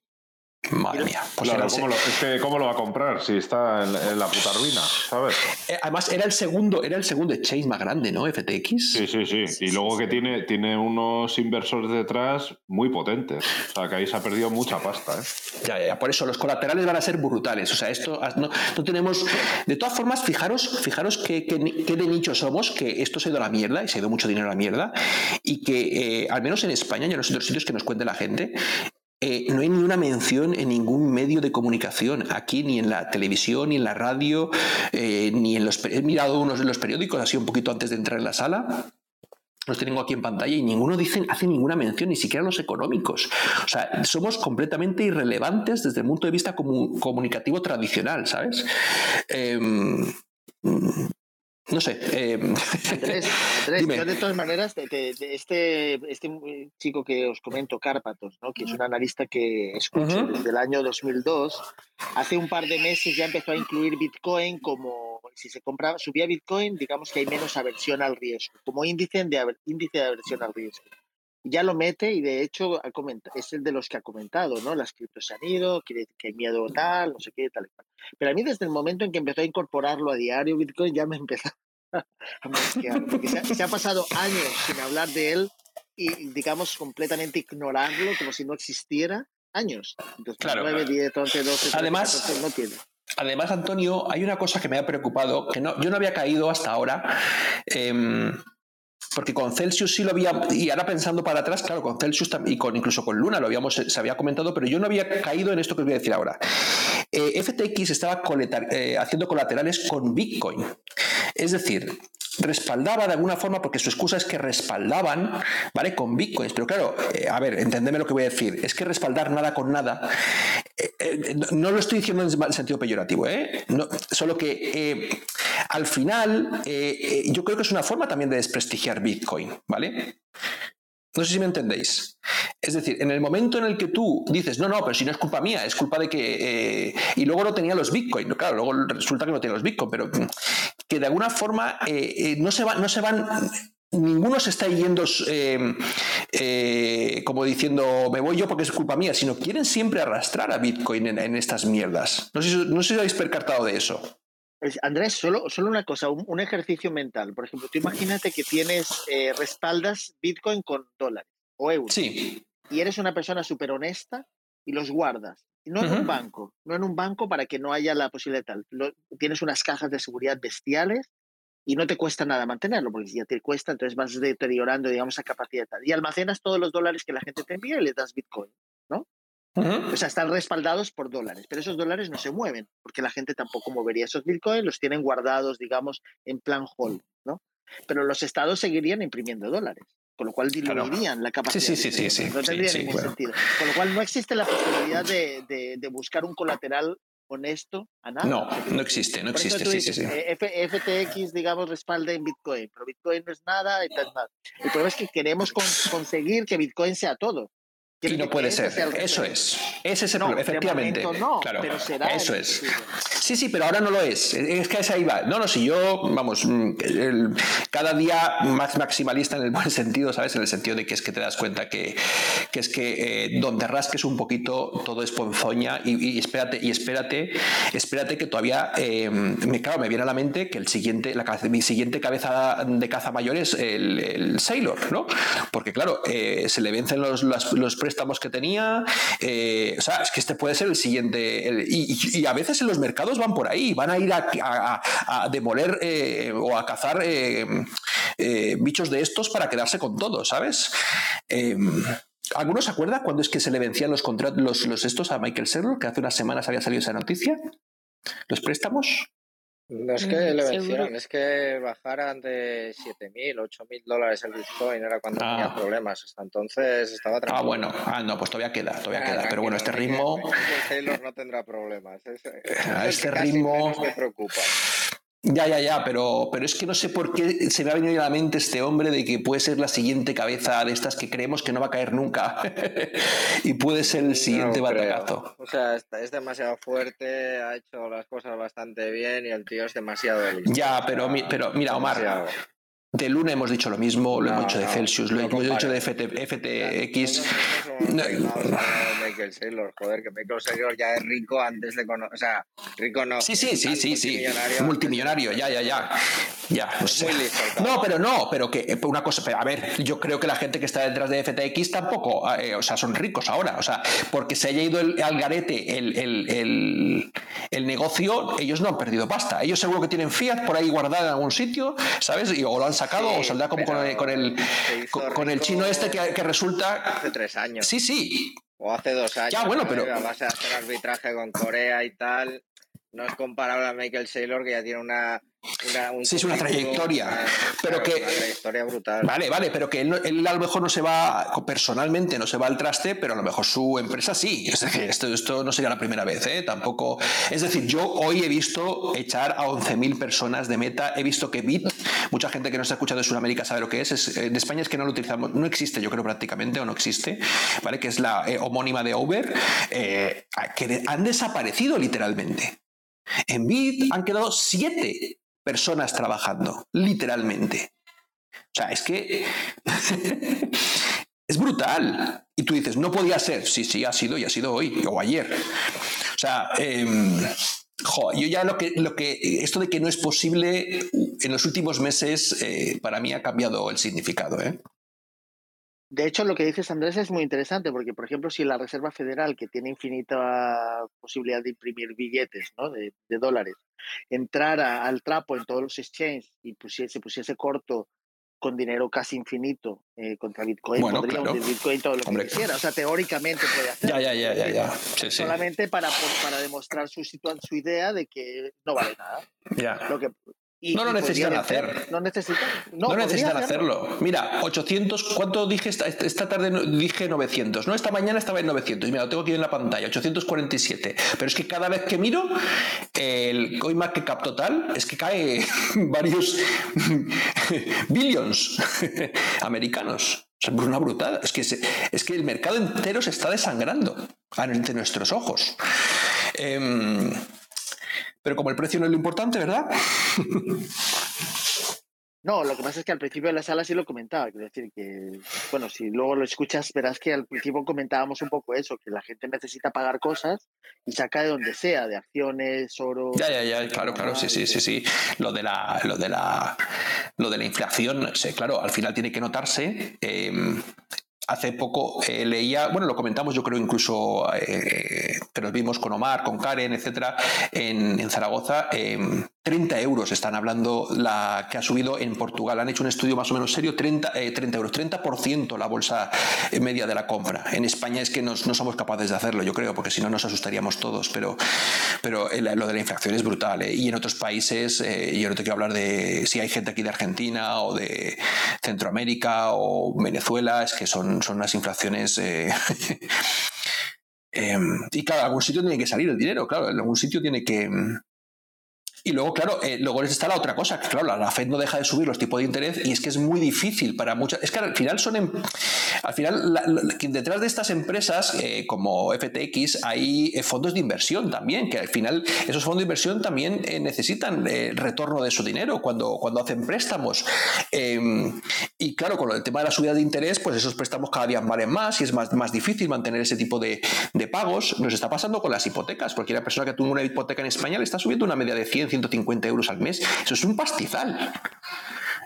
Madre mía. Pues Claro, era el ¿cómo lo, es que ¿cómo lo va a comprar si está en, en la puta ruina, ¿sabes? eh, además, era el segundo, era el segundo exchange más grande, ¿no? FTX. Sí, sí, sí. Sí, Y sí, luego que tiene, tiene unos inversores detrás muy potentes. O sea, que ahí se ha perdido mucha pasta, ¿eh? Ya, ya, ya, por eso los colaterales van a ser brutales. O sea, esto no, no tenemos. De todas formas, fijaros, fijaros que, que que de nicho somos, que esto se ha ido a la mierda y se ha ido mucho dinero a la mierda. Y que, eh, al menos en España y en los otros sitios que nos cuente la gente, eh, no hay ni una mención en ningún medio de comunicación, aquí ni en la televisión, ni en la radio, eh, ni en los. He mirado unos de los periódicos, así un poquito antes de entrar en la sala. Los tengo aquí en pantalla y ninguno dice, hace ninguna mención, ni siquiera los económicos. O sea, somos completamente irrelevantes desde el punto de vista comu- comunicativo tradicional, ¿sabes? Em, no sé. Eh, Andrés, Andrés, Dime. yo de todas maneras, de- de- de este, este chico que os comento, Cárpatos, ¿no? que es un analista que escucho desde el año 2002, hace un par de meses ya empezó a incluir Bitcoin como, si se compra, subía Bitcoin, digamos que hay menos aversión al riesgo, como índice de, índice de aversión al riesgo. Ya lo mete y de hecho ha comenta- es el de los que ha comentado, ¿no? Las criptos se han ido, que hay miedo tal, no sé qué, tal y cual. Pero a mí desde el momento en que empezó a incorporarlo a diario Bitcoin ya me empezó a mosquear, porque se ha, se ha pasado años sin hablar de él y, digamos, completamente ignorarlo como si no existiera. Años. 2009, Claro. 10, 11, 12, 13, Además- 14, no tiene. Además, Antonio, hay una cosa que me ha preocupado, que no, yo no había caído hasta ahora, em, porque con Celsius sí lo había, y ahora pensando para atrás, claro, con Celsius y con, incluso con Luna lo habíamos, se había comentado, pero yo no había caído en esto que os voy a decir ahora. Eh, FTX estaba eh, haciendo colaterales con Bitcoin. Es decir, respaldaba de alguna forma, porque su excusa es que respaldaban, ¿vale? Con bitcoins. Pero claro, eh, a ver, entendeme lo que voy a decir. Es que respaldar nada con nada, eh, eh, no, lo estoy diciendo en sentido peyorativo, ¿eh? Solo que eh, al final yo creo que es una forma también de desprestigiar Bitcoin, ¿vale? No sé si me entendéis. Es decir, en el momento en el que tú dices, no, no, pero si no es culpa mía, es culpa de que... y luego no tenía los Bitcoin, claro, luego resulta que no tiene los Bitcoin, pero que de alguna forma no, se va, no se van... Ninguno se está yendo eh, eh, como diciendo me voy yo porque es culpa mía, sino quieren siempre arrastrar a Bitcoin en, en estas mierdas. No sé, si- no sé si os habéis percatado de eso. Es- Andrés, solo, solo una cosa, un, un ejercicio mental. Por ejemplo, tú imagínate que tienes, eh, respaldas Bitcoin con dólares o euros Sí, y eres una persona súper honesta y los guardas. No en un banco, no en un banco para que no haya la posibilidad de tal. Lo- tienes unas cajas de seguridad bestiales y no te cuesta nada mantenerlo, porque si ya te cuesta, entonces vas deteriorando, digamos, esa capacidad. Y almacenas todos los dólares que la gente te envía y les das Bitcoin. Ujú. O sea, están respaldados por dólares, pero esos dólares no se mueven, porque la gente tampoco movería esos bitcoins, los tienen guardados, digamos, en plan hold, ¿no? Pero los estados seguirían imprimiendo dólares, con lo cual Claro. diluirían la capacidad. Sí, sí, sí, sí, sí, No tendría sí, ningún sentido. Con lo cual no existe la posibilidad de, de- de buscar un colateral honesto a nada. No, no existe, no por existe, sí, sí, dices, sí. eh, F- FTX, digamos, respalda en Bitcoin, pero Bitcoin no es nada y tal. El problema es que queremos con- conseguir que Bitcoin sea todo. Y no puede ser, eso es. Ese es el problema, efectivamente. no, claro, pero será eso es. Sí, sí, pero ahora no lo es. Es que esa ahí va. No, no, si yo, vamos, mm, el- cada día más maximalista en el buen sentido, ¿sabes? En el sentido de que es que te das cuenta que, que es que eh, donde rasques un poquito todo es ponzoña y, y espérate, y espérate, espérate que todavía, eh, me, claro, me viene a la mente que el siguiente, la, mi siguiente cabeza de caza mayor es el, el Sailor, ¿no? Porque claro, eh, se le vencen los, las- los préstamos que tenía, eh, o sea, es que este puede ser el siguiente, y, a veces en los mercados van por ahí, van a ir a, demoler eh, o a cazar eh, bichos de estos para quedarse con todo, ¿sabes? Eh, ¿Alguno se acuerda cuando es que se le vencían los contratos, los, los estos a Michael Saylor, que hace unas semanas había salido esa noticia? ¿Los préstamos? No es que Mm, le seguro. vencieran, es que bajaran de 7.000, 8.000 dólares el Bitcoin, era cuando Ah. tenía problemas. Hasta entonces estaba tranquilo. Ah, bueno, ah, no, pues todavía queda, todavía Ah, queda. Pero bueno, este ritmo, Taylor no tendrá problemas. Es, es a este ritmo- me preocupa. Ya, ya, ya, pero, pero es que no sé por qué se me ha venido a la mente este hombre de que puede ser la siguiente cabeza de estas que creemos que no va a caer nunca. y puede ser el siguiente No batacazo. O sea, es demasiado fuerte, ha hecho las cosas bastante bien y el tío es demasiado listo. Ya, pero, mi- mira, Omar, demasiado. De Luna hemos dicho lo mismo, lo No, hemos dicho de no, Celsius, lo no hemos dicho de. FT, FTX. No, Michael Saylor, joder, que Michael Saylor ya es rico antes de conocer, o sea, rico no. Sí, sí, sí, sí, sí. multimillonario. Ya, ya, ya. Ya, o sea. No, pero no, pero que eh, una cosa, pero a ver, yo creo que la gente que está detrás de FTX tampoco, eh, o sea, son ricos ahora, o sea, porque se haya ido el, al garete el, el- el- el negocio, ellos no han perdido pasta. Ellos seguro que tienen fiat por ahí guardada en algún sitio, ¿sabes? Y, o lo han sacado Sí, o saldrá como con el, con el, con- el chino este que, que resulta... Hace tres años. Sí, sí, O hace dos años. Ya, bueno, ¿no? pero- A base de hacer arbitraje con Corea y tal. No es comparable a Michael Saylor, que ya tiene una sí, es una trayectoria, pero que... Una trayectoria brutal. Vale, vale, pero que él, él, a lo mejor no se va, personalmente no se va al traste, pero a lo mejor su empresa sí. Es decir, esto, esto no sería la primera vez, ¿eh? Tampoco... Es decir, yo hoy he visto echar a 11.000 personas de meta, he visto que Bit, mucha gente que no está escuchando de Sudamérica sabe lo que es, es en España es que no lo utilizamos, no existe yo creo prácticamente, o no existe, ¿vale? Que es la eh, homónima de Uber, eh, que han desaparecido literalmente. En Bit han quedado siete personas trabajando, literalmente. O sea, es que es brutal. Y tú dices, no podía ser. Sí, sí, ha sido y ha sido hoy o ayer. O sea, em, yo ya lo que, lo que, esto de que no es posible en los últimos meses, eh, para mí ha cambiado el significado. ¿eh? De hecho, lo que dices, Andrés, es muy interesante porque, por ejemplo, si la Reserva Federal, que tiene infinita posibilidad de imprimir billetes ¿no? de, dólares, entrara al trapo en todos los exchanges y pusiese, pusiese corto con dinero casi infinito eh, contra Bitcoin, podría hundir Bitcoin todo lo que quisiera. O sea, teóricamente puede hacerlo. Ya, ya, ya, ya. Solamente Para, para demostrar su, su idea de que no vale nada. Ya. Lo que, no lo necesitan hacer. No necesitan, no, necesitan hacerlo. Mira, 800, ¿cuánto dije esta, esta, tarde? Dije 900, ¿no? Esta mañana estaba en 900. Mira, lo tengo aquí en la pantalla, 847. Pero es que cada vez que miro, el CoinMarketCap total es que cae varios billions americanos. Es una brutal. Es que, es que el mercado entero se está desangrando ante nuestros ojos. Eh, pero como el precio no es lo importante, ¿verdad? No, lo que pasa es que al principio de la sala sí lo comentaba, quiero decir que, bueno, si luego lo escuchas, verás que al principio comentábamos un poco eso, que la gente necesita pagar cosas y saca de donde sea, de acciones, oro. Ya, ya, ya, claro, claro, sí, sí, sí, sí. Lo de la, lo de la, lo de la inflación, sí, claro, al final tiene que notarse. Eh, Hace poco eh, leía, bueno, lo comentamos yo creo incluso, eh, que nos vimos con Omar, con Karen, etcétera, en, en Zaragoza, 30 euros están hablando la que ha subido en Portugal. Han hecho un estudio más o menos serio, 30, 30 eh, euros, 30% la bolsa media de la compra. En España es que no somos capaces de hacerlo, yo creo, porque si no nos asustaríamos todos, pero, lo de la inflación es brutal. Y en otros países, yo no te quiero hablar de si hay gente aquí de Argentina o de Centroamérica o Venezuela, es que son son, unas inflaciones... Eh, em, y claro, algún sitio tiene que salir el dinero, claro, en algún sitio tiene que, y luego, claro, eh, luego está la otra cosa, que claro, la, Fed no deja de subir los tipos de interés y es que es muy difícil para muchas. Es que al final son. Em, al final, detrás de estas empresas, eh, como FTX, hay eh, fondos de inversión también, que al final esos fondos de inversión también necesitan retorno de su dinero cuando, cuando hacen préstamos. Em, y claro, con el tema de la subida de interés, pues esos préstamos cada día valen más y es más, más difícil mantener ese tipo de, de pagos. Nos está pasando con las hipotecas. Cualquier persona que tuvo una hipoteca en España le está subiendo una media de 100, 150 euros al mes. Eso es un pastizal.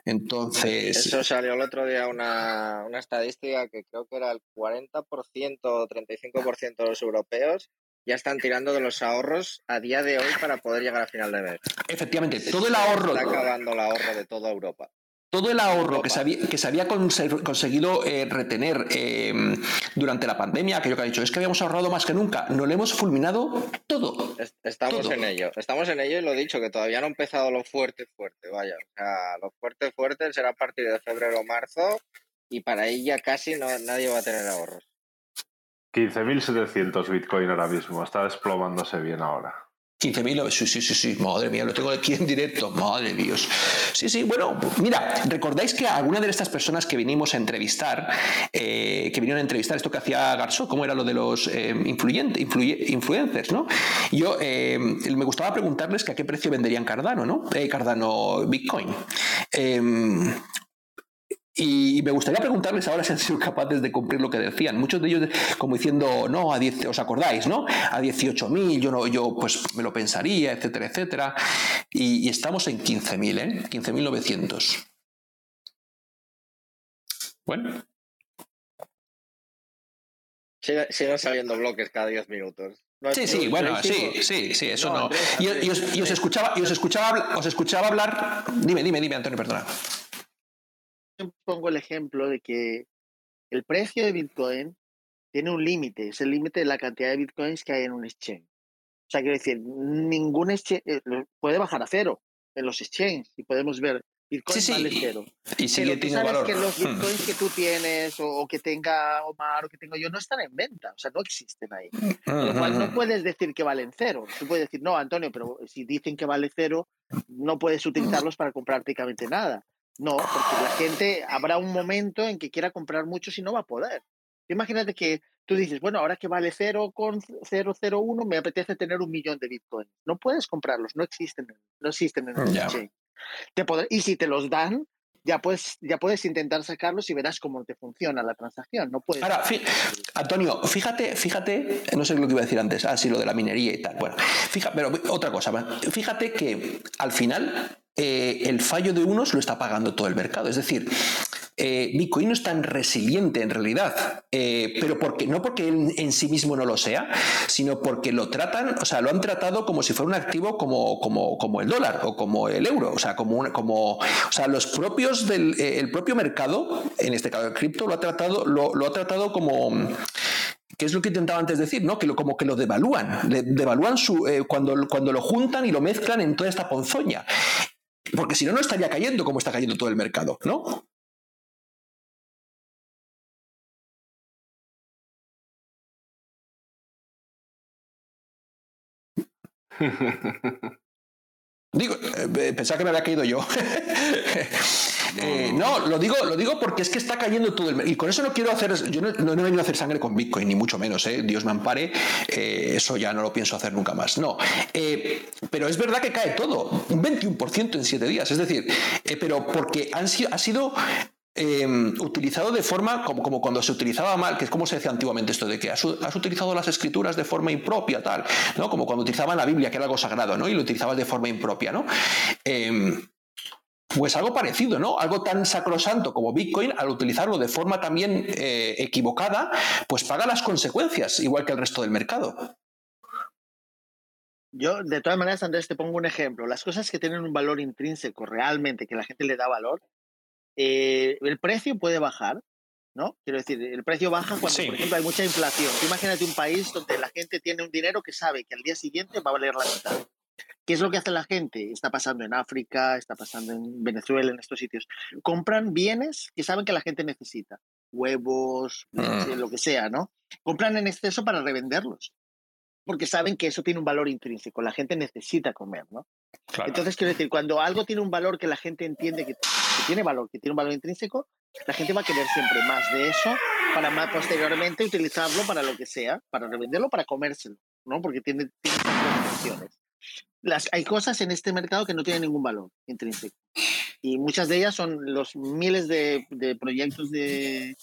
Entonces. Eso salió el otro día una, una estadística que creo que era el 40% o 35% de los europeos ya están tirando de los ahorros a día de hoy para poder llegar a final de mes. Efectivamente, todo el ahorro. Está acabando el ahorro de toda Europa todo el ahorro que se había, que se había conseguido eh, retener em, durante la pandemia, aquello que ha dicho, es que habíamos ahorrado más que nunca, no lo hemos fulminado todo. Estamos en ello, estamos en ello y lo he dicho, que todavía no ha empezado lo fuerte, fuerte, vaya. O sea, lo fuerte, fuerte será a partir de febrero o marzo y para ahí ya casi no, nadie va a tener ahorros. 15.700 Bitcoin ahora mismo, está desplomándose bien ahora. 15.000, sí, sí, sí, sí, madre mía, lo tengo aquí en directo, madre Dios. Sí, sí, bueno, mira, ¿recordáis que alguna de estas personas que vinimos a entrevistar, eh, que vinieron a entrevistar esto que hacía Garzó, cómo era lo de los eh, influencers, ¿no? Yo eh, me gustaba preguntarles que a qué precio venderían Cardano, ¿no? Cardano Bitcoin. Y me gustaría preguntarles ahora si han sido capaces de cumplir lo que decían. Muchos de ellos como diciendo, no, a 10, ¿os acordáis, no? A 18.000, yo, no, yo pues me lo pensaría, etcétera, etcétera. Y, estamos en 15.000, ¿eh? 15.900. Bueno. Siguen saliendo bloques cada 10 minutos. sí, sí, bueno, sí, sí, sí, eso no. Y, os, escuchaba, y os escuchaba, os escuchaba hablar. Dime, dime, dime, Antonio, perdona pongo el ejemplo de que el precio de Bitcoin tiene un límite, es el límite de la cantidad de Bitcoins que hay en un exchange. O sea, quiero decir, ningún exchange eh, puede bajar a cero, en los exchanges y podemos ver Bitcoin Sí, sí. vale cero. Y sigue Pero tú sabes valor. que los bitcoins que tú tienes o, o que tenga Omar o que tengo yo no están en venta, o sea, no existen ahí. Lo cual no puedes decir que valen cero. Tú puedes decir, no, Antonio, pero si dicen que vale cero, no puedes utilizarlos para comprar prácticamente nada. No, porque la gente habrá un momento en que quiera comprar muchos y no va a poder. Imagínate que tú dices, bueno, ahora que vale 0,001, me apetece tener un millón de bitcoins. No puedes comprarlos, no existen, no existen en el Ya. exchange. Te y si te los dan, ya puedes, ya puedes intentar sacarlos y verás cómo te funciona la transacción. No puedes. Ahora, Antonio, fíjate, fíjate, no sé lo que iba a decir antes, ah, sí, lo de la minería y tal. Bueno, fíjate, pero otra cosa, fíjate que al final eh, el fallo de unos lo está pagando todo el mercado. Es decir, eh, Bitcoin no es tan resiliente en realidad, eh, pero porque, no porque él en sí mismo no lo sea, sino porque lo tratan, o sea, lo han tratado como si fuera un activo como, como, como el dólar o como el euro, o sea, como, como o sea, los propios del el propio mercado, en este caso el cripto, lo ha tratado, lo, ha tratado como que es lo que intentaba antes decir, ¿no? Que lo, como que lo devalúan, devalúan su, cuando, cuando lo juntan y lo mezclan en toda esta ponzoña. Porque si no, no estaría cayendo como está cayendo todo el mercado, ¿no? Digo, eh, pensaba que me había caído yo. Eh, no, lo digo, lo digo porque es que está cayendo todo el. Y con eso no quiero hacer. Yo no, he venido a hacer sangre con Bitcoin, ni mucho menos, ¿eh? Dios me ampare. eh, eso ya no lo pienso hacer nunca más. No. Eh, pero es verdad que cae todo. Un 21% en 7 días. Es decir, eh, pero porque han sido, ha sido. Eh, utilizado de forma como, cuando se utilizaba mal, que es como se decía antiguamente esto de que has, utilizado las escrituras de forma impropia, tal, ¿no? Como cuando utilizaban la Biblia, que era algo sagrado, ¿no? Y lo utilizabas de forma impropia, ¿no? Eh, pues algo parecido, ¿no? Algo tan sacrosanto como Bitcoin, al utilizarlo de forma también eh, equivocada, pues paga las consecuencias, igual que el resto del mercado. Yo, de todas maneras, Andrés, te pongo un ejemplo. Las cosas que tienen un valor intrínseco realmente, que la gente le da valor, eh, el precio puede bajar, ¿no? Quiero decir, el precio baja cuando, Sí. por ejemplo, hay mucha inflación. Tú imagínate un país donde la gente tiene un dinero que sabe que al día siguiente va a valer la mitad. ¿Qué es lo que hace la gente? Está pasando en África, está pasando en Venezuela, en estos sitios. Compran bienes que saben que la gente necesita. Huevos, Mm. lo que sea, ¿no? Compran en exceso para revenderlos. Porque saben que eso tiene un valor intrínseco. La gente necesita comer, ¿no? Entonces, quiero decir, cuando algo tiene un valor que la gente entiende que, que tiene valor, que tiene un valor intrínseco, la gente va a querer siempre más de eso para más posteriormente utilizarlo para lo que sea, para revenderlo, para comérselo, ¿no? Porque tiene, tiene funciones. Las, hay cosas en este mercado que no tienen ningún valor intrínseco. Y muchas de ellas son los miles de, de proyectos de,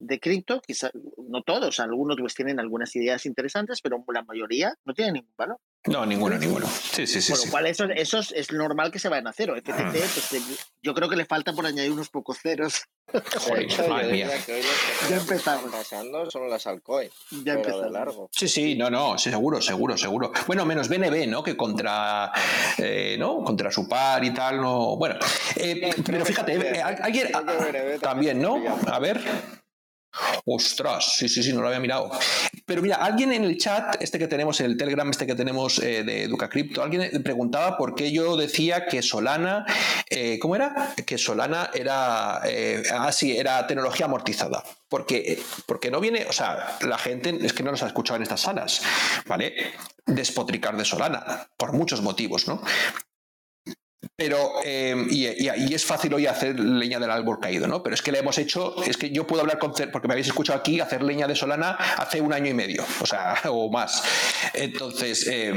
de cripto, quizá, no todos, algunos pues tienen algunas ideas interesantes, pero la mayoría no tienen ningún valor. No, ninguno, ninguno. Sí, sí, sí. Con lo sí. cual, eso, eso es, normal que se vayan a cero. FTT, Mm. pues, eh, yo creo que le falta por añadir unos pocos ceros. Joder, madre mía. Ya empezamos. pasando son las altcoins. Ya empezamos. largo. Sí, sí, no, no, sí, seguro, seguro, seguro. Bueno, menos BNB, ¿no? Que contra, eh, ¿no? Contra su par y tal, no. Bueno, eh, pero fíjate, también. eh, alguien. También, ¿no? A ver. Ostras, sí, sí, sí, no lo había mirado. Pero mira, alguien en el chat, este que tenemos, el Telegram, este que tenemos eh, de Educa Crypto, alguien preguntaba por qué yo decía que Solana, eh, ¿cómo era? Que Solana era, eh, ah, sí, era tecnología amortizada. Porque, porque no viene, o sea, la gente es que no nos ha escuchado en estas salas, ¿vale? Despotricar de Solana, por muchos motivos, ¿no? Pero, eh, y, es fácil hoy hacer leña del árbol caído, ¿no? Pero es que le hemos hecho, es que yo puedo hablar con, porque me habéis escuchado aquí, hacer leña de Solana hace un año y medio, o sea, o más. Entonces, eh,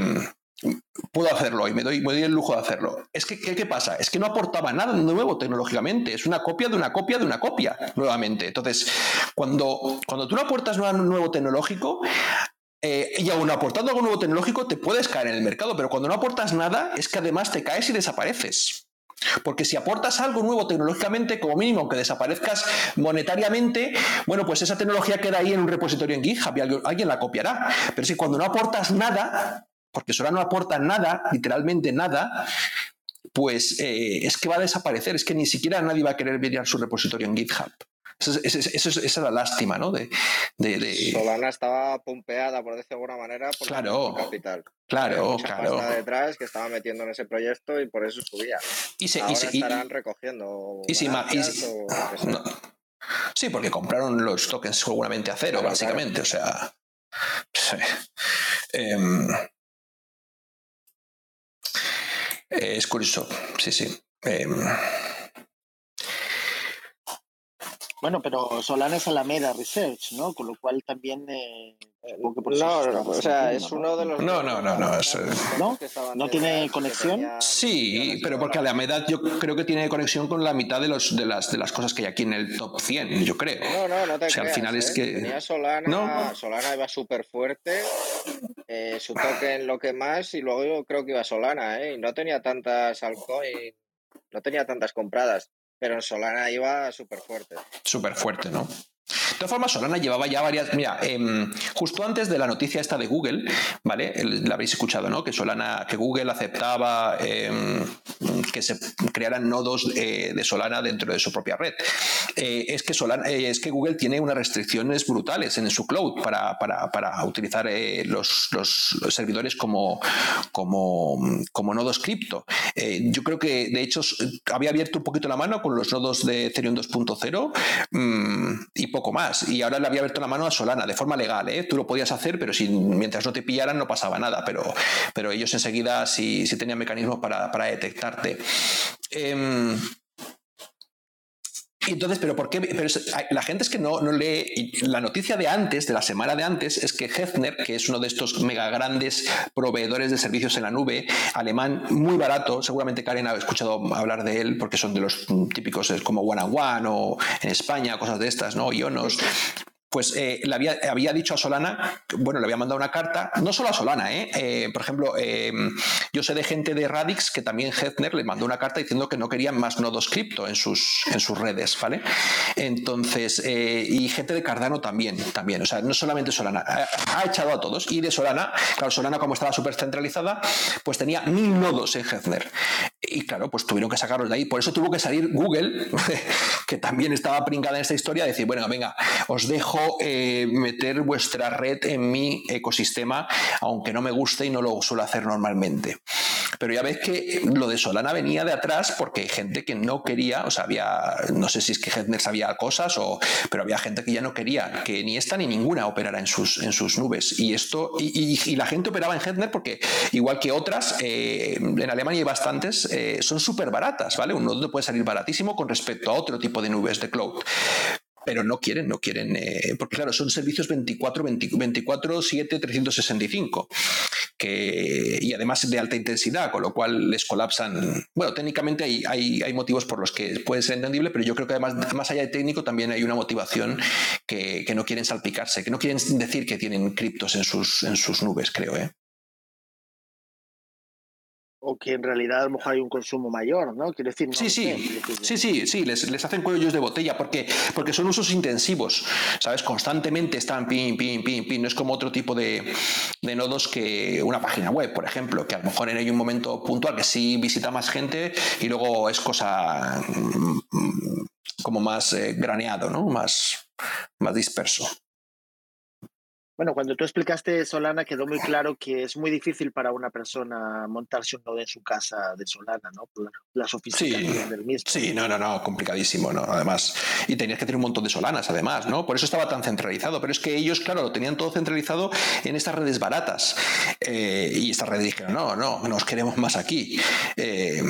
puedo hacerlo y me doy, me doy el lujo de hacerlo. Es que, ¿qué, qué pasa? Es que no aportaba nada nuevo tecnológicamente, es una copia de una copia de una copia, nuevamente. Entonces, cuando, cuando tú no aportas nada nuevo tecnológico, eh, y aún aportando algo nuevo tecnológico, te puedes caer en el mercado, pero cuando no aportas nada, es que además te caes y desapareces. Porque si aportas algo nuevo tecnológicamente, como mínimo, aunque desaparezcas monetariamente, bueno, pues esa tecnología queda ahí en un repositorio en GitHub y alguien, la copiará. Pero si cuando no aportas nada, porque Solana no aporta nada, literalmente nada, pues eh, es que va a desaparecer, es que ni siquiera nadie va a querer ver su repositorio en GitHub. Esa es, esa es- esa es la lástima, ¿no? De, de- de- Solana estaba pompeada, por decirlo de alguna manera, por la Claro. capital. Claro, mucha claro. pasta detrás que estaba metiendo en ese proyecto y por eso subía. Y se, y Ahora se- y- estarán recogiendo y ma- y si- sea. no. Sí, porque compraron los tokens seguramente a cero, Claro, básicamente. O sea. sí. Eh, es curioso, sí, sí. Em, Bueno, pero Solana es Alameda Research, ¿no? Con lo cual también... eh, No, no, o sea, es ¿no? uno de los. No, no, no, no, es, ¿No? ¿No tiene conexión? Sí, pero porque. Alameda yo creo que tiene conexión con la mitad de, los, de, las, de las cosas que hay aquí en el top 100, yo creo. No, no, no te O sea, al creas, final es ¿eh? que- Tenía Solana, No. Solana iba súper fuerte, eh, su token lo que más, y luego yo creo que iba Solana, ¿eh? Y no tenía tantas altcoins, no tenía tantas compradas, pero en Solana iba súper fuerte. Súper fuerte, ¿no? Todas formas, Solana llevaba ya varias. Mira, em, justo antes de la noticia esta de Google, ¿vale? La habréis escuchado, ¿no? Que Solana, que Google aceptaba em, que se crearan nodos eh, de Solana dentro de su propia red. Eh, es, que Solana, eh, es que Google tiene unas restricciones brutales en su cloud para, para- para utilizar los, los- servidores como, como, como nodos cripto. Yo creo que, de hecho, había abierto un poquito la mano con los nodos de Ethereum 2.0 mm, y poco más. Y ahora le había abierto la mano a Solana de forma legal. ¿eh? Tú lo podías hacer, pero si, mientras no te pillaran no pasaba nada. Pero, pero ellos enseguida sí, sí tenían mecanismos para, para detectarte. Em, y entonces, ¿pero por qué? La gente es que no, no lee. La noticia de antes, de la semana de antes, es que Hefner, que es uno de estos mega grandes proveedores de servicios en la nube, alemán, muy barato, seguramente Karen ha escuchado hablar de él, porque son de los típicos eh, como One and One o en España, cosas de estas, ¿no? Ionos. Pues eh, le había, había dicho a Solana, bueno, le había mandado una carta, no solo a Solana, ¿eh? Eh, por ejemplo, eh, yo sé de gente de Radix que también Hefner le mandó una carta diciendo que no querían más nodos cripto en sus, en sus redes, ¿vale? Entonces, eh, y gente de Cardano también, también, o sea, no solamente Solana, ha, ha echado a todos. Y de Solana, claro, Solana como estaba súper centralizada, pues tenía mil nodos en Hefner. Y claro, pues tuvieron que sacarlos de ahí. Por eso tuvo que salir Google, que también estaba pringada en esta historia, decir, bueno, venga, os dejo eh, meter vuestra red en mi ecosistema, aunque no me guste y no lo suelo hacer normalmente. Pero ya ves que lo de Solana venía de atrás porque hay gente que no quería, o sea, había, no sé si es que Hefner sabía cosas, o, pero había gente que ya no quería que ni esta ni ninguna operara en sus, en sus nubes. Y esto, y, la gente operaba en Hefner porque, igual que otras, eh, en Alemania hay bastantes, eh, son súper baratas, ¿vale? Un nodo puede salir baratísimo con respecto a otro tipo de nubes de cloud pero no quieren, no quieren, eh, porque claro, son servicios 24, 20 24, 7, 365, que, y además de alta intensidad, con lo cual les colapsan. Bueno, técnicamente hay, hay, hay motivos por los que puede ser entendible, pero yo creo que además, más allá de técnico, también hay una motivación que, que no quieren salpicarse, que no quieren decir que tienen criptos en sus, en sus nubes, creo, ¿eh? O que en realidad a lo mejor hay un consumo mayor, ¿no? Quiero decir, no Sí, sí, sé, sí, sí, sí, les, les hacen cuellos de botella porque, porque son usos intensivos, ¿sabes? Constantemente están pin, pin, pin, pin. No es como otro tipo de, de nodos que una página web, por ejemplo, que a lo mejor en hay un momento puntual que sí visita más gente y luego es cosa mm, mm, como más eh, graneado, ¿no? Más, más disperso. Bueno, cuando tú explicaste Solana quedó muy claro que es muy difícil para una persona montarse un nodo en su casa de Solana, ¿no? Por la- sofisticación del mismo. Sí, no, no, no, complicadísimo, ¿no? Además, y tenías que tener un montón de solanas, además, ¿no? Por eso estaba tan centralizado. Pero es que ellos, claro, lo tenían todo centralizado en estas redes baratas. Eh, y estas redes dijeron, no, no, nos queremos más aquí. Eh,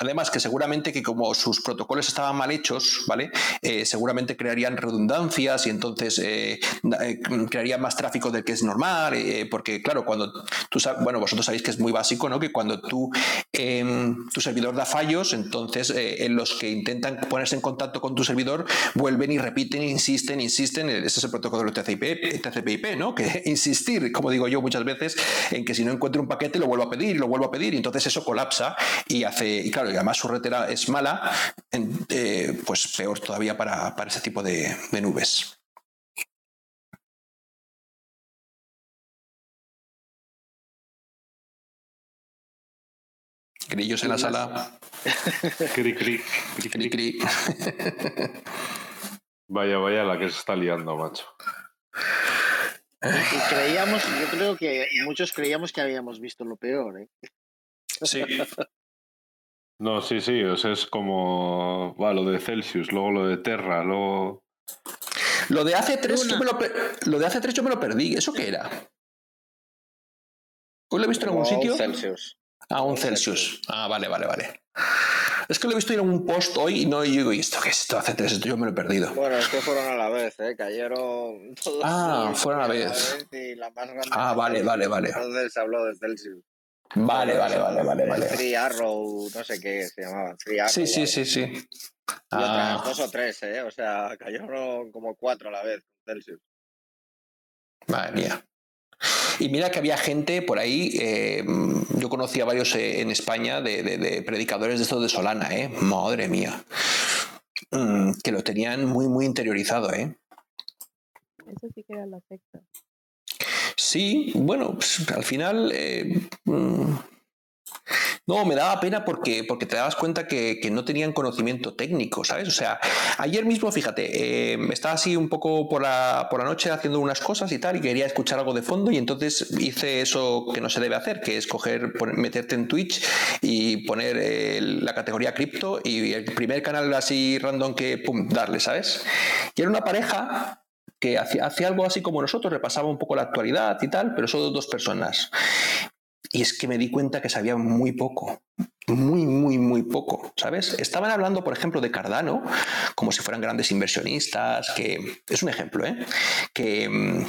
Además, que seguramente que como sus protocolos estaban mal hechos, ¿vale? Eh, seguramente crearían redundancias y entonces eh, eh, crearían más tráfico del que es normal, eh, porque claro, cuando tú sabes, bueno, vosotros sabéis que es muy básico, ¿no? Que cuando tú, em, tu servidor da fallos, entonces eh, en los que intentan ponerse en contacto con tu servidor vuelven y repiten, insisten, insisten, ese es el protocolo TCP, TCP/IP, ¿no? Que insistir, como digo yo muchas veces, en que si no encuentro un paquete lo vuelvo a pedir lo vuelvo a pedir y entonces eso colapsa y hace, y claro, y además su red era- es mala, en- eh, pues peor todavía para, para ese tipo de, de nubes. Grillos en la sala. Cri, cri, cri, Cri, cri. cri. Vaya, vaya, la que se está liando, macho. Y creíamos, yo creo que muchos creíamos que habíamos visto lo peor, ¿eh? Sí. No, sí, sí, o sea, es como va, lo de Celsius, luego lo de Terra, luego. Lo de hace tres, yo me lo, lo de hace tres yo me lo perdí. ¿Eso qué era? ¿Hoy lo he visto en algún sitio? Celsius. Ah, un Celsius. Ah, vale, vale, vale. Es que lo he visto en un post hoy y no y digo, ¿y esto qué es esto? Hace tres, esto yo me lo he perdido. Bueno, es que fueron a la vez, ¿eh? Cayeron todos. Ah, los fueron a la vez. Y la más grande. Ah, vale, vale, vale. Entonces se habló de Celsius. Vale, vale, vale, vale, vale. Three Arrow, no sé qué se llamaba. Three Arrow. Sí, sí, sí, sí. Y otras Ah, dos o tres, ¿eh? O sea, cayeron como cuatro a la vez. Celsius. madre mía. Y mira que había gente por ahí, eh, yo conocía varios eh, en España de, de- de predicadores de estos de Solana, ¿eh? Madre mía. Mm, que lo tenían muy, muy interiorizado, ¿eh? Eso sí que era la secta. Sí, bueno, pues, al final. eh, mm, no, me daba pena porque, porque te dabas cuenta que, no tenían conocimiento técnico, ¿sabes? O sea, ayer mismo, fíjate, eh, estaba así un poco por la, por la noche haciendo unas cosas y tal, y quería escuchar algo de fondo, y entonces hice eso que no se debe hacer, que es coger, meterte en Twitch y poner eh, la categoría cripto y el primer canal así random que, pum, darle, ¿sabes? Y era una pareja que hacía, algo así como nosotros, repasaba un poco la actualidad y tal, pero solo dos personas. Y es que me di cuenta que sabía muy poco, muy, muy, muy poco, ¿sabes? Estaban hablando, por ejemplo, de Cardano, como si fueran grandes inversionistas, que es un ejemplo, ¿eh? Que, mm,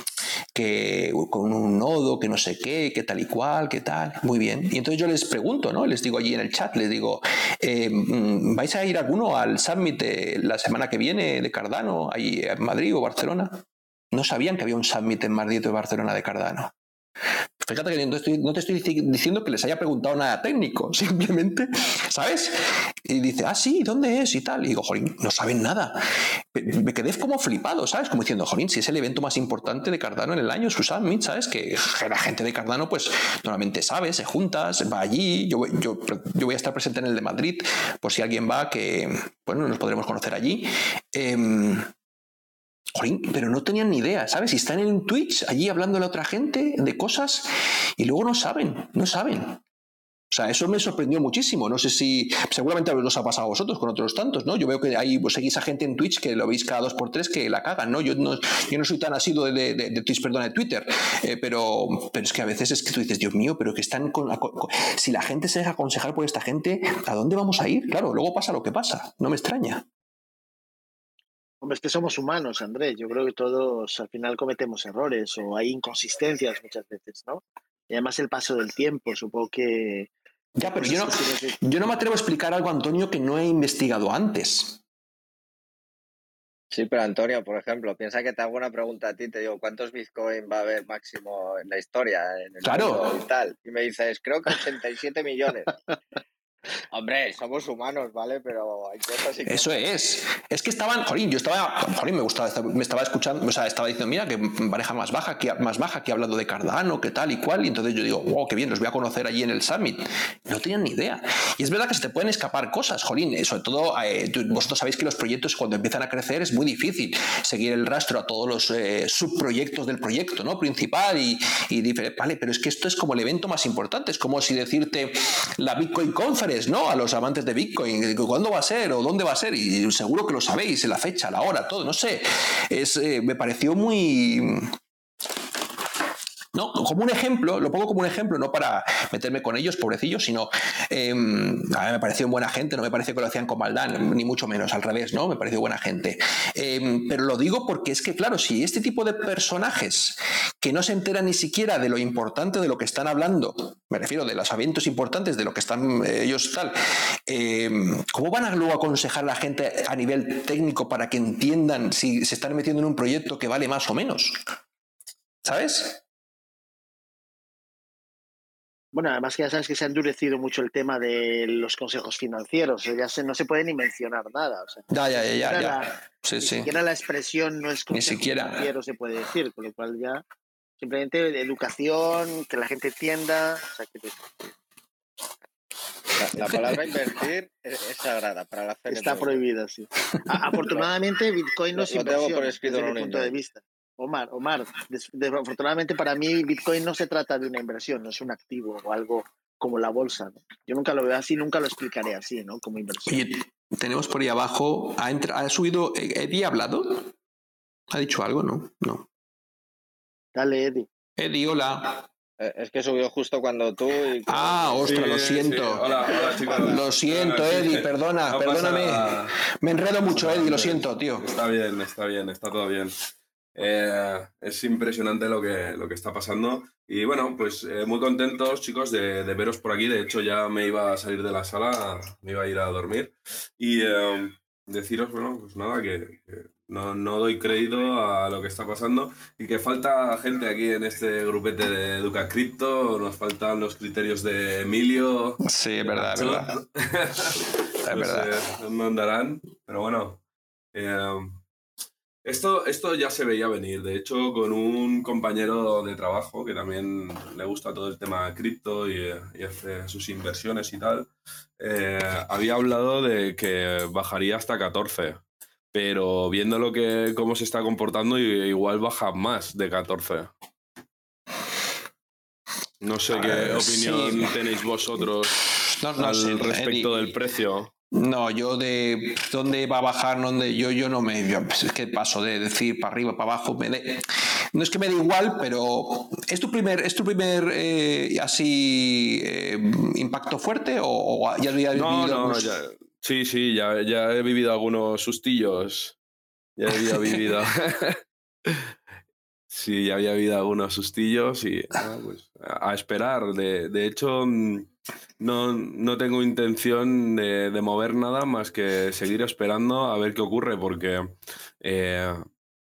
que con un nodo, que no sé qué, que tal y cual, que tal, muy bien. Y entonces yo les pregunto, ¿no? Les digo allí en el chat, les digo, eh, mm, ¿vais a ir alguno al summit la semana que viene de Cardano, ahí en Madrid o Barcelona? No sabían que había un summit en Madrid o Barcelona de Cardano. Fíjate que no te, estoy, diciendo que les haya preguntado nada técnico, simplemente, ¿sabes? Y dice, ah, sí, ¿dónde es? Y tal. Y digo, jolín, no saben nada. Me- quedé como flipado, ¿sabes? Como diciendo, jolín, si es el evento más importante de Cardano en el año, su Summit, ¿sabes? Que la gente de Cardano, pues, normalmente sabe, se junta, va allí. Yo, yo, yo voy a estar presente en el de Madrid, por si alguien va, que, bueno, nos podremos conocer allí. Jolín, pero no tenían ni idea, ¿sabes? Y están en Twitch allí hablando a otra gente de cosas y luego no saben, no saben. O sea, eso me sorprendió muchísimo. No sé si, seguramente os ha pasado a vosotros con otros tantos, ¿no? Yo veo que hay, pues, seguís a gente en Twitch que lo veis cada dos por tres que la cagan, ¿no? Yo no, yo no soy tan asiduo de, de, Twitch, perdón, de Twitter, eh, pero, pero es que a veces es que tú dices, Dios mío, pero que están con- si la gente se deja aconsejar por esta gente, ¿a dónde vamos a ir? Claro, luego pasa lo que pasa, no me extraña. Hombre, es que somos humanos, Andrés. Yo creo que todos al final cometemos errores o hay inconsistencias muchas veces, ¿no? Y además el paso del tiempo, supongo que... Ya, pero yo no, cosas que tienes yo no me atrevo a explicar algo, Antonio, que no he investigado antes. Sí, pero Antonio, por ejemplo, piensa que te hago una pregunta a ti, te digo, ¿cuántos Bitcoin va a haber máximo en la historia? En el Claro. mundo Y, tal? y me dices, creo que 87 millones. Hombre, somos humanos, ¿vale? Pero hay cosas y Eso cosas. es. Es que estaban, Jolín, yo estaba, Jolín, me gustaba, me estaba escuchando, o sea, estaba diciendo, mira, que pareja más baja, que más baja, que hablando de Cardano, que tal y cual, y entonces yo digo, wow, qué bien, los voy a conocer allí en el Summit. No tenían ni idea. Y es verdad que se te pueden escapar cosas, Jolín, eh, sobre todo, eh, vosotros sabéis que los proyectos cuando empiezan a crecer es muy difícil seguir el rastro a todos los eh, subproyectos del proyecto, ¿no? Principal y, y diferente. Vale, pero es que esto es como el evento más importante, es como si decirte la Bitcoin Conference, ¿no? A los amantes de Bitcoin, ¿cuándo va a ser o dónde va a ser? Y seguro que lo sabéis, la fecha, la hora, todo, no sé. Es, eh, me pareció muy... No, como un ejemplo, lo pongo como un ejemplo, no para meterme con ellos, pobrecillos, sino eh, a mí me pareció buena gente, no me pareció que lo hacían con maldad, ni mucho menos, al revés, ¿no? Me pareció buena gente. Eh, pero lo digo porque es que, claro, si este tipo de personajes que no se enteran ni siquiera de lo importante de lo que están hablando, me refiero de los eventos importantes, de lo que están eh, ellos tal, eh, ¿cómo van a luego aconsejar a la gente a nivel técnico para que entiendan si se están metiendo en un proyecto que vale más o menos? ¿Sabes? Bueno, además que ya sabes que se ha endurecido mucho el tema de los consejos financieros. o sea, ya se, no se puede ni mencionar nada. O sea, Ya, ya, ya, ya. ya. la- Sí, ni sí. siquiera la expresión no es Ni consejo siquiera. financiero se puede decir, con lo cual ya simplemente educación, que la gente entienda. o sea, que te- La, la palabra invertir es, es sagrada para la fe. Está prohibida, sí. A- afortunadamente, Bitcoin no lo tengo por inversión escrito desde mi un punto de vista. Omar, Omar, des- des- afortunadamente para mí Bitcoin no se trata de una inversión, no es un activo o algo como la bolsa. ¿no? Yo nunca lo veo así, nunca lo explicaré así, ¿no? Como inversión. Oye, tenemos por ahí abajo, ha, entra- ha subido, eh, Eddie ha hablado, ha dicho algo, ¿no? No. Dale, Eddie. Eddie, hola. Eh, Es que subió justo cuando tú. Y... Ah, ostras, lo siento. sí. Hola, hola, chicos. Lo siento, sí. Eddie, perdona, No perdóname. nada. Me enredo mucho, Eddie, lo siento, tío. Está bien, está bien, está todo bien. Eh, es impresionante lo que, lo que está pasando. Y bueno, pues eh, muy contentos, chicos, de, de veros por aquí. De hecho, ya me iba a salir de la sala, me iba a ir a dormir. Y eh, deciros, bueno, pues nada, que, que no, no doy crédito a lo que está pasando y que falta gente aquí en este grupete de Educa Cripto. Nos faltan los criterios de Emilio. Sí, es verdad, es verdad. es verdad. ¿Dónde andarán? Pero bueno. Esto, esto ya se veía venir. De hecho, con un compañero de trabajo que también le gusta todo el tema cripto y, eh, y hace sus inversiones y tal, eh, había hablado de que bajaría hasta 14. Pero viendo lo que cómo se está comportando, igual baja más de 14. No sé qué opinión sí. tenéis vosotros No, no al respecto del precio. No, yo de dónde va a bajar, dónde yo, yo no me. yo, pues es que paso de decir para arriba, para abajo. Me de- no es que me dé igual, pero ¿es tu primer, es tu primer eh, así eh, impacto fuerte o, o ya había No, vivido no, algunos- ya- sí, sí, ya, ya he vivido algunos sustillos. Ya había vivido. sí, ya había vivido algunos sustillos y nada, pues, a a esperar. De, de hecho, mm, no, no tengo intención de, de mover nada más que seguir esperando a ver qué ocurre, porque eh,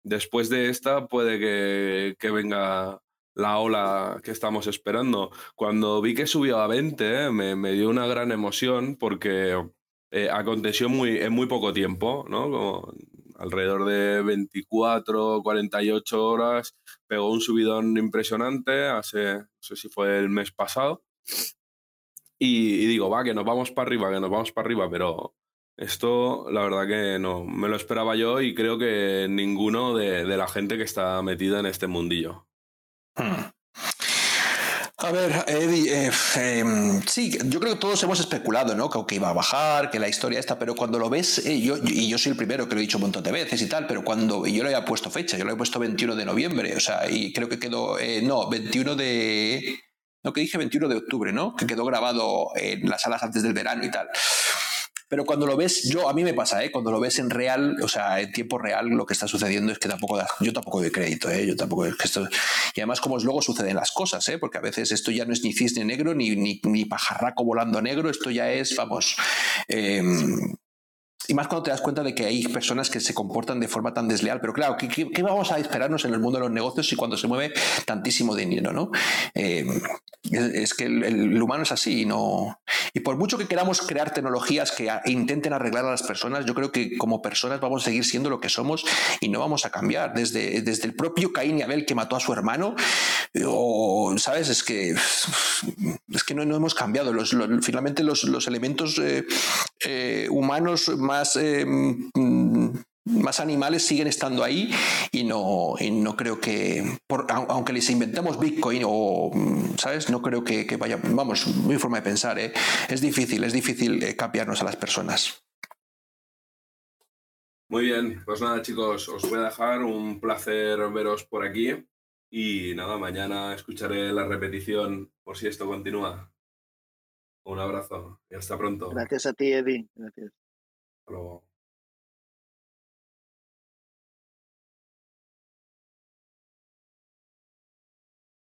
después de esta puede que, que venga la ola que estamos esperando. Cuando vi que subió a 20, eh, me, me dio una gran emoción porque eh, aconteció muy, en muy poco tiempo, ¿no? Alrededor de 24, 48 horas, pegó un subidón impresionante, hace, no sé si fue el mes pasado. Y, digo, va, que nos vamos para arriba, que nos vamos para arriba, pero esto la verdad que no me lo esperaba yo y creo que ninguno de, de la gente que está metida en este mundillo. Hmm. A ver, Eddie, eh, em, sí, yo creo que todos hemos especulado, ¿no? Que, iba a bajar, que la historia esta, pero cuando lo ves, eh, yo, y yo soy el primero que lo he dicho un montón de veces y tal, pero cuando yo le había puesto fecha, yo le he puesto 21 de noviembre, o sea, y creo que quedó, eh, no, 21 de, no, que dije 21 de octubre, ¿no? Que quedó grabado en las salas antes del verano y tal. Pero cuando lo ves, yo a mí me pasa, ¿eh? cuando lo ves en real, o sea, en tiempo real, lo que está sucediendo es que tampoco da- yo tampoco doy crédito, ¿eh? yo tampoco esto y además como luego suceden las cosas, ¿eh? porque a veces esto ya no es ni cisne negro ni, ni, ni pajarraco volando negro, esto ya es, vamos, eh, y más cuando te das cuenta de que hay personas que se comportan de forma tan desleal. Pero claro, ¿qué, qué, vamos a esperarnos en el mundo de los negocios si cuando se mueve tantísimo dinero? ¿no? Eh, es, es que el, el humano es así y no. Y por mucho que queramos crear tecnologías que a- intenten arreglar a las personas, yo creo que como personas vamos a seguir siendo lo que somos y no vamos a cambiar. Desde, desde el propio Caín y Abel que mató a su hermano, eh, o, ¿sabes? Es que, es que no, no hemos cambiado. Los, los- finalmente los, los elementos eh, eh, humanos más, eh, mm, más animales siguen estando ahí y no, no creo que, aunque les inventemos Bitcoin o, mm, ¿sabes? No creo que, vaya, vamos, mi forma de pensar, ¿eh? es difícil, es difícil cambiarnos a las personas. Muy bien, pues nada chicos, os voy a dejar un placer veros por aquí y nada, mañana escucharé la repetición por si esto continúa. Un abrazo y hasta pronto. Gracias a ti, Eddie. Gracias. Hasta luego.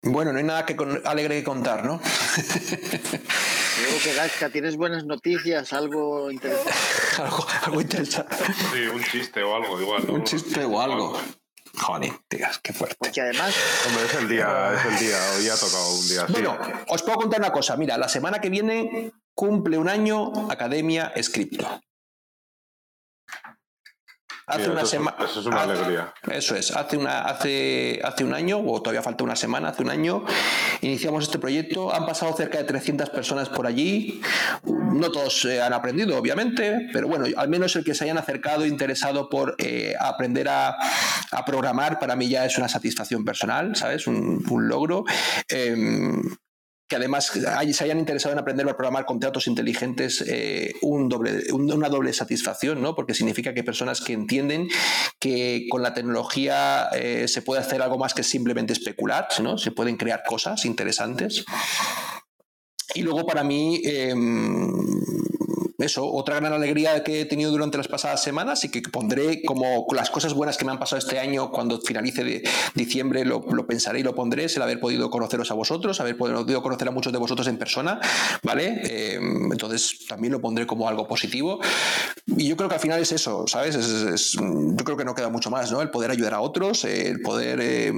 Bueno, no hay nada que con- alegre que contar, ¿no? Digo que Gaska, tienes buenas noticias, algo interesante. algo, algo interesante. Sí, un chiste o algo igual. ¿no? Un chiste o algo. Joder, tías, qué fuerte. Porque además, Hombre, es el día, es el día. Hoy ha tocado un día. Bueno, os puedo contar una cosa. Mira, la semana que viene cumple un año Academia Scripto. Hace Mira, una semana. eso es una alegría. Eso es, hace, una, hace, hace un año, o todavía falta una semana, hace un año, iniciamos este proyecto. Han pasado cerca de 300 personas por allí. No todos eh, han aprendido, obviamente, pero bueno, al menos el que se hayan acercado, interesado por eh, aprender a, a programar, para mí ya es una satisfacción personal, ¿sabes? Un, un logro. Em, que además se hayan interesado en aprender a programar contratos inteligentes, eh, un doble, un- una doble satisfacción, ¿no? Porque significa que hay personas que entienden que con la tecnología eh, se puede hacer algo más que simplemente especular, ¿no? Se pueden crear cosas interesantes. Y luego para mí, eh, eso, otra gran alegría que he tenido durante las pasadas semanas y que pondré como las cosas buenas que me han pasado este año cuando finalice de diciembre lo, lo pensaré y lo pondré, es el haber podido conoceros a vosotros, haber podido conocer a muchos de vosotros en persona, ¿vale? Eh, entonces también lo pondré como algo positivo. Y yo creo que al final es eso, ¿sabes? Es- es- es- yo creo que no queda mucho más, ¿no? El poder ayudar a otros, el poder eh,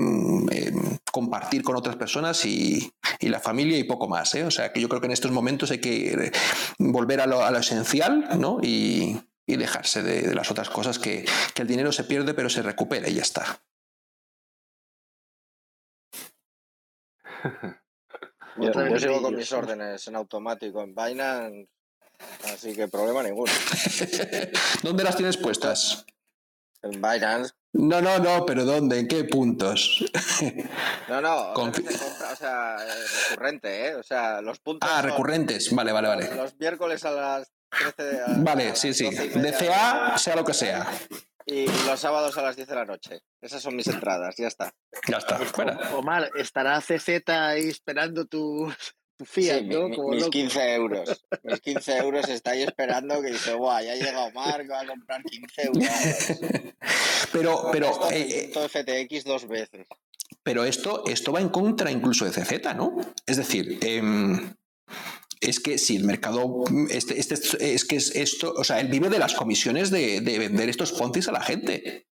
eh, compartir con otras personas y, y la familia y poco más, ¿eh? O sea, que yo creo que en estos momentos hay que eh, volver a lo, a lo esencial, ¿no? Y, y dejarse de, de las otras cosas que, que el dinero se pierde pero se recupera y ya está. Yo, yo sigo con mis órdenes en automático en Binance, así que problema ninguno. ¿Dónde las tienes puestas? En Binance, No, no, no, pero ¿dónde? ¿En qué puntos? no, no, compra, o sea, eh, recurrente, ¿eh? O sea, los puntos. Ah, son recurrentes. Vale, vale, vale. Los miércoles a las 13 de a- a Vale, sí, sí. 12 y media DCA, sea lo que sea. Y los sábados a las 10 de la noche. Esas son mis entradas, ya está. Ya está. Fuera. Omar, estará CZ ahí esperando tu, tu Fiat, Sí, ¿no? mi- Como mis loco. 15 euros. Mis 15 euros está ahí esperando que dice, guau, ya ha llegado Marc, va a comprar 15 euros. Pero, pero, Esto eh, eh, FTX dos veces. pero esto, esto va en contra incluso de CZ, ¿no? Es decir, em, es que si el mercado, este, este- es que es esto, o sea, él vive de las comisiones de, de vender estos poncis a la gente,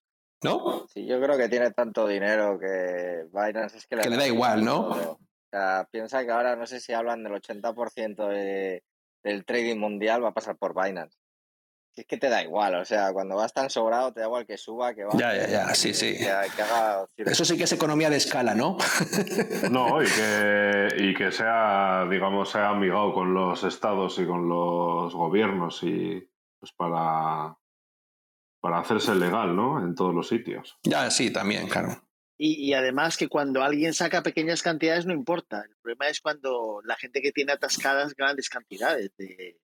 ¿no? Sí, yo creo que tiene tanto dinero que Binance es que le, Que le da igual, ¿no? todo. O sea, piensa que ahora no sé si hablan del 80% de- del trading mundial va a pasar por Binance. Es que te da igual, o sea, cuando vas tan sobrado te da igual que suba, que baje. Ya, ya, ya, sí, sí. Que, que haga Eso sí que es economía de escala, ¿no? No, y que, y que sea, digamos, sea amigado con los estados y con los gobiernos y pues para, para hacerse legal, ¿no? En todos los sitios. Ya, sí, también, claro. Y, y además que cuando alguien saca pequeñas cantidades no importa. El problema es cuando la gente que tiene atascadas grandes cantidades de,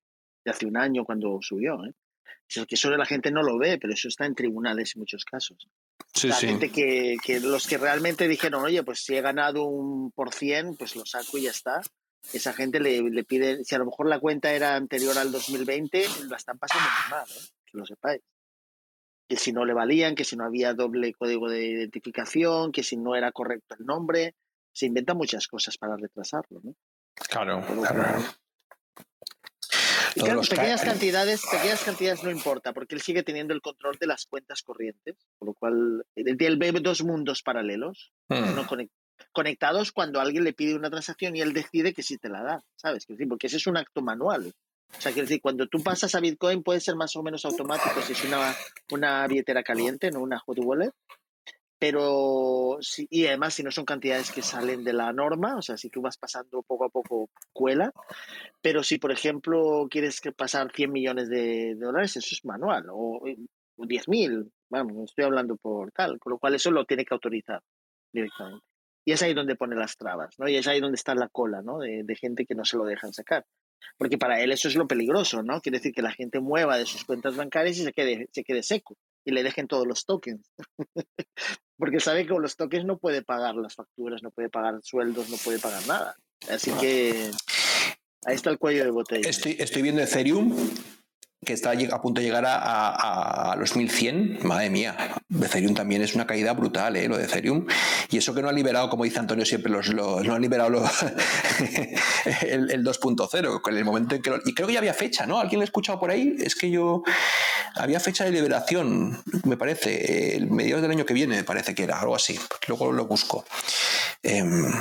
de hace un año cuando subió. ¿eh? Eso que solo la gente no lo ve, pero eso está en tribunales en muchos casos. Sí, la sí. gente que, que los que realmente dijeron, oye, pues si he ganado un por cien, pues lo saco y ya está. Esa gente le, le pide, si a lo mejor la cuenta era anterior al 2020, la están pasando muy mal, ¿eh? que lo sepáis. Que si no le valían, que si no había doble código de identificación, que si no era correcto el nombre, se inventan muchas cosas para retrasarlo. ¿no? Claro, claro. Y claro, pequeñas ca- cantidades, pequeñas cantidades no importa, porque él sigue teniendo el control de las cuentas corrientes, por lo cual él ve dos mundos paralelos, Mm. no conec- conectados cuando alguien le pide una transacción y él decide que sí te la da, ¿sabes? Porque ese es un acto manual. O sea, quiero decir, cuando tú pasas a Bitcoin puede ser más o menos automático si es una, una billetera caliente, no una hot wallet. Pero, sí, y además si no son cantidades que salen de la norma, o sea, si tú vas pasando poco a poco, cuela. Pero si, por ejemplo, quieres que pasar 100 millones de dólares, eso es manual, o, o 10.000, vamos, estoy hablando por tal, con lo cual eso lo tiene que autorizar directamente. Y es ahí donde pone las trabas, ¿no? Y es ahí donde está la cola, ¿no? De, de gente que no se lo dejan sacar. Porque para él eso es lo peligroso, ¿no? Quiere decir que la gente mueva de sus cuentas bancarias y se quede, se quede seco y le dejen todos los tokens. Porque sabe que con los tokens no puede pagar las facturas, no puede pagar sueldos, no puede pagar nada. Así que ahí está el cuello de botella. Estoy, estoy viendo Ethereum, que está a punto de llegar a, a- a los 1100. Madre mía, Ethereum también es una caída brutal, ¿eh? Lo de Ethereum. Y eso que no ha liberado, como dice Antonio siempre, los, los- no ha liberado lo- el, el 2.0, con el momento en que... lo- y creo que ya había fecha, ¿no? ¿Alguien lo ha escuchado por ahí? Es que yo... Había fecha de liberación, me parece, el mediados del año que viene, me parece que era, algo así. Luego lo busco. Em,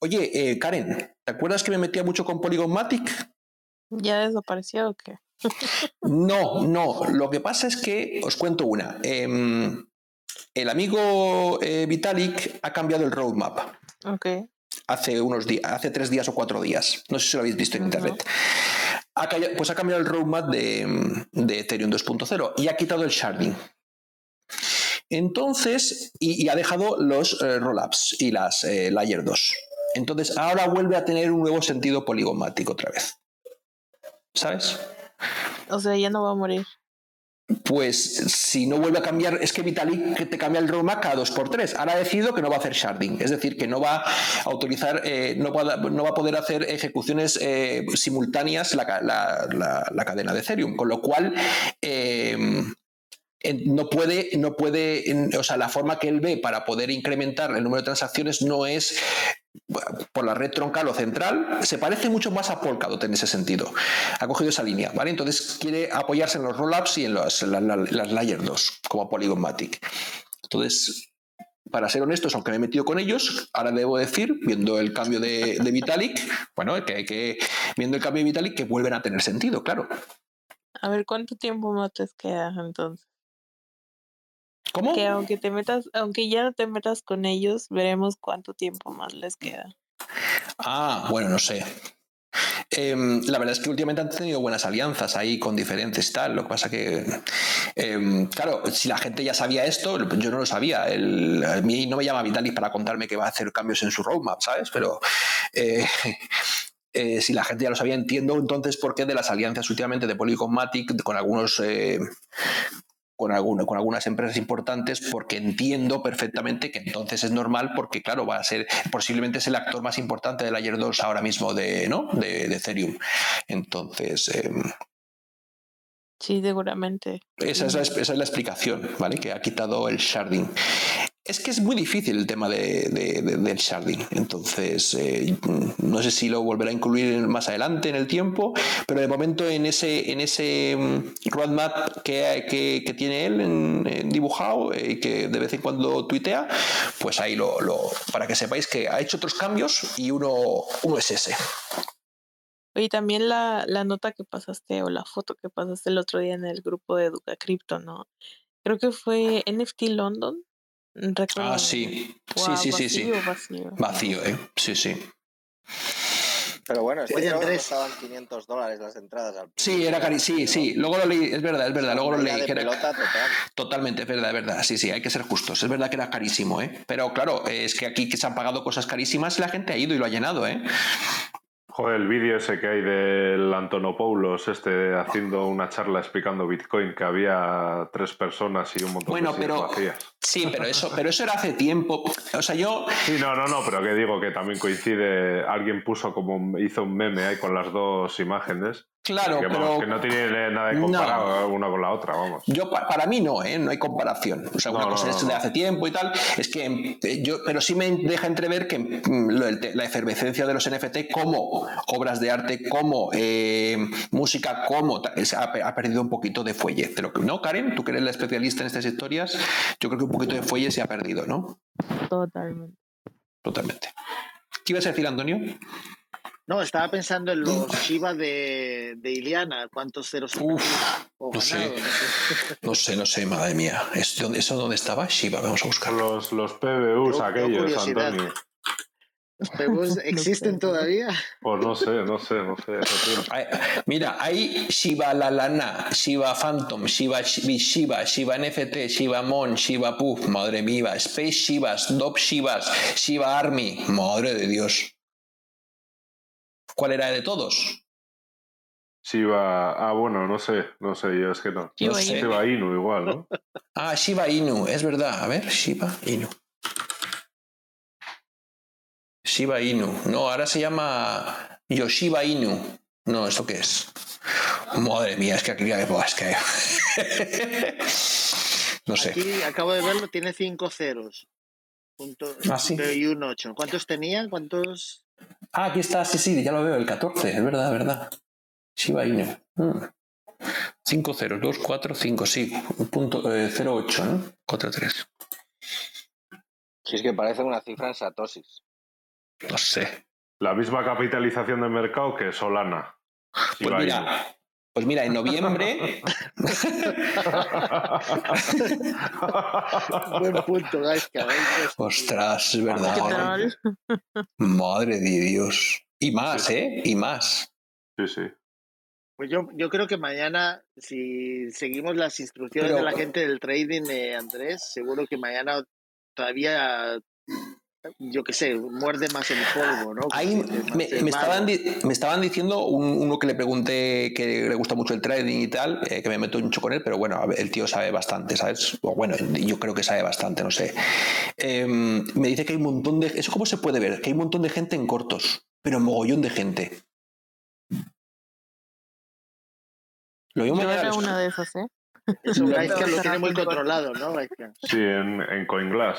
oye, eh, Karen, ¿te acuerdas que me metía mucho con Polygon Matic? ¿Ya desapareció o qué? No, no. Lo que pasa es que os cuento una. Em, el amigo eh, Vitalik ha cambiado el roadmap Ok. hace unos días, hace tres días o cuatro días. No sé si lo habéis visto en internet. Ha pues ha cambiado el roadmap de, de Ethereum 2.0 y ha quitado el sharding. Entonces, y, y ha dejado los eh, rollups y las eh, layer 2. Entonces, ahora vuelve a tener un nuevo sentido poligomático otra vez. ¿Sabes? O sea, ya no va a morir. Pues si no vuelve a cambiar, es que Vitalik te cambia el roadmap cada 2x3. Ahora ha decidido que no va a hacer sharding, es decir, que no va a autorizar, eh, no, va, a- poder hacer ejecuciones eh, simultáneas la, ca- la- la- la cadena de Ethereum, con lo cual eh, no puede, no puede, o sea, la forma que él ve para poder incrementar el número de transacciones no es por la red troncal o central, se parece mucho más a Polkadot en ese sentido. Ha cogido esa línea, ¿vale? Entonces quiere apoyarse en los rollups y en los- la- la- las layer 2, como Polygon Matic. Entonces, para ser honestos, aunque me he metido con ellos, ahora debo decir, viendo el cambio de, de Vitalik, bueno, que, que viendo el cambio de Vitalik, que vuelven a tener sentido, claro. A ver, ¿cuánto tiempo más les queda entonces? ¿Cómo? Que aunque te metas, aunque ya no te metas con ellos, veremos cuánto tiempo más les queda. Ah, bueno, no sé. Em, la verdad es que últimamente han tenido buenas alianzas ahí con diferentes tal. Lo que pasa que, em, claro, si la gente ya sabía esto, yo no lo sabía. El- a mí no me llama Vitalis para contarme que va a hacer cambios en su roadmap, ¿sabes? Pero eh, eh, si la gente ya lo sabía, entiendo entonces por qué de las alianzas últimamente de Polygon Matic con algunos. Con, alguna- con algunas empresas importantes porque entiendo perfectamente que entonces es normal porque claro va a ser posiblemente es el actor más importante del Layer 2 ahora mismo de no de, de Ethereum. Entonces eh, Sí, seguramente. esa, es la, esa es la explicación vale que ha quitado el sharding es que es muy difícil el tema de, de- de- del sharding entonces eh, no sé si lo volverá a incluir más adelante en el tiempo pero de momento en ese en ese mm, roadmap que, que, tiene él dibujado y que de vez en cuando tuitea pues ahí lo, para que sepáis que ha hecho otros cambios y uno uno es ese Oye, también la, la nota que pasaste o la foto que pasaste el otro día en el grupo de Educa Cripto, ¿no? Creo que fue NFT London. Recuerdo ah sí sí Guau, sí sí sí vacío, vacío. vacío eh sí sí Pero bueno, creo que Andrés. costaban 500 dólares las entradas. Al Sí, era cari sí, sí. Luego lo leí, es verdad, es verdad. Luego lo leí. de que era- pelota total. Totalmente, es verdad, es verdad. Sí, sí, hay que ser justos. Es verdad que era carísimo, ¿eh? Pero claro, es que aquí que se han pagado cosas carísimas y la gente ha ido y lo ha llenado, ¿eh? Joder, el vídeo ese que hay del Antonopoulos, este haciendo una charla explicando Bitcoin, que había tres personas y un montón Bueno, de pero- vacías. Sí, pero eso, pero eso era hace tiempo. O sea, yo. Sí, no, no, no, pero que digo que también coincide, alguien puso como, hizo un meme ahí con las dos imágenes, Claro, que, vamos, pero. que no tiene nada de No. comparado una con la otra, vamos. Yo, pa- para mí no, ¿eh? no hay comparación. O sea, una cosa no, es de hace tiempo y tal. Es que eh, yo, pero sí me deja entrever que mm, la efervescencia de los NFT como obras de arte, como eh, música, como ha, pe- ha perdido un poquito de fuelle. Te lo- ¿No, Karen? Tú que eres la especialista en estas historias, yo creo que un poquito de fuelle se ha perdido, ¿no? Totalmente. Totalmente. ¿Qué ibas a decir, Antonio? No, estaba pensando en los Shiva de, de Iliana, cuántos ceros Uf, no sé. ganado, no sé. No sé, no sé, madre mía. ¿Es- dónde- ¿Eso dónde estaba? Shiva, vamos a buscarlo. Los, los PBUs yo aquellos. Antonio. ¿Los pebos existen todavía? Pues no sé, no sé, no sé. Mira, hay Shiva Lalana, Shiva Phantom, Shiva Shiva, Shiva, Shiva NFT, Shiva Mon, Shiva Puff, madre mía, Space Shivas, Dop Shivas, Shiva Army, madre de Dios. ¿Cuál era de todos? Shiba, ah, bueno, no sé, no sé, yo es que no. Shiba No sé. Inu. Shiba Inu igual, ¿no? Ah, Shiba Inu, es verdad. A ver, Shiba Inu. Shiba Inu. No, ahora se llama Yoshiba Inu. No, ¿esto qué es? Madre mía, es que aquí buah, es que... no sé. Aquí acabo de verlo, tiene cinco ceros. Punto, Ah, sí. y un ocho. ¿Cuántos tenía? ¿Cuántos? Ah, aquí está, sí, sí, ya lo veo, el 14, es verdad, es verdad. Shiba Inu. Mm. 5 0, 2, 4, 5, sí. Punto, eh, 0, 8, ¿no? 4, 3. Si es que parece una cifra en satosis. No sé. La misma capitalización de mercado que Solana. Pues mira, Pues mira, en noviembre. Buen punto, Gaisca. Ostras, es verdad. ¿Qué ¿no? tal? Madre de Dios. Y más, ¿eh? Y más. Sí, sí. Pues yo, yo creo que mañana, si seguimos las instrucciones Pero- de la gente del trading de Andrés, seguro que mañana todavía, yo qué sé, muerde más el polvo, ¿no? Ahí me, me estaban, me estaban diciendo un- uno que le pregunté que le gusta mucho el trading y tal, eh, que me meto mucho con él, pero bueno, el tío sabe bastante, ¿sabes? O bueno, yo creo que sabe bastante, no sé. Eh, me dice que hay un montón de... ¿Eso cómo se puede ver? Que hay un montón de gente en cortos, pero mogollón de gente. Lo mañana era les- una de esas, ¿eh? Eso Lo- Gaisca lo Lo- tiene muy controlado, ¿no? Sí, en, en CoinGlass.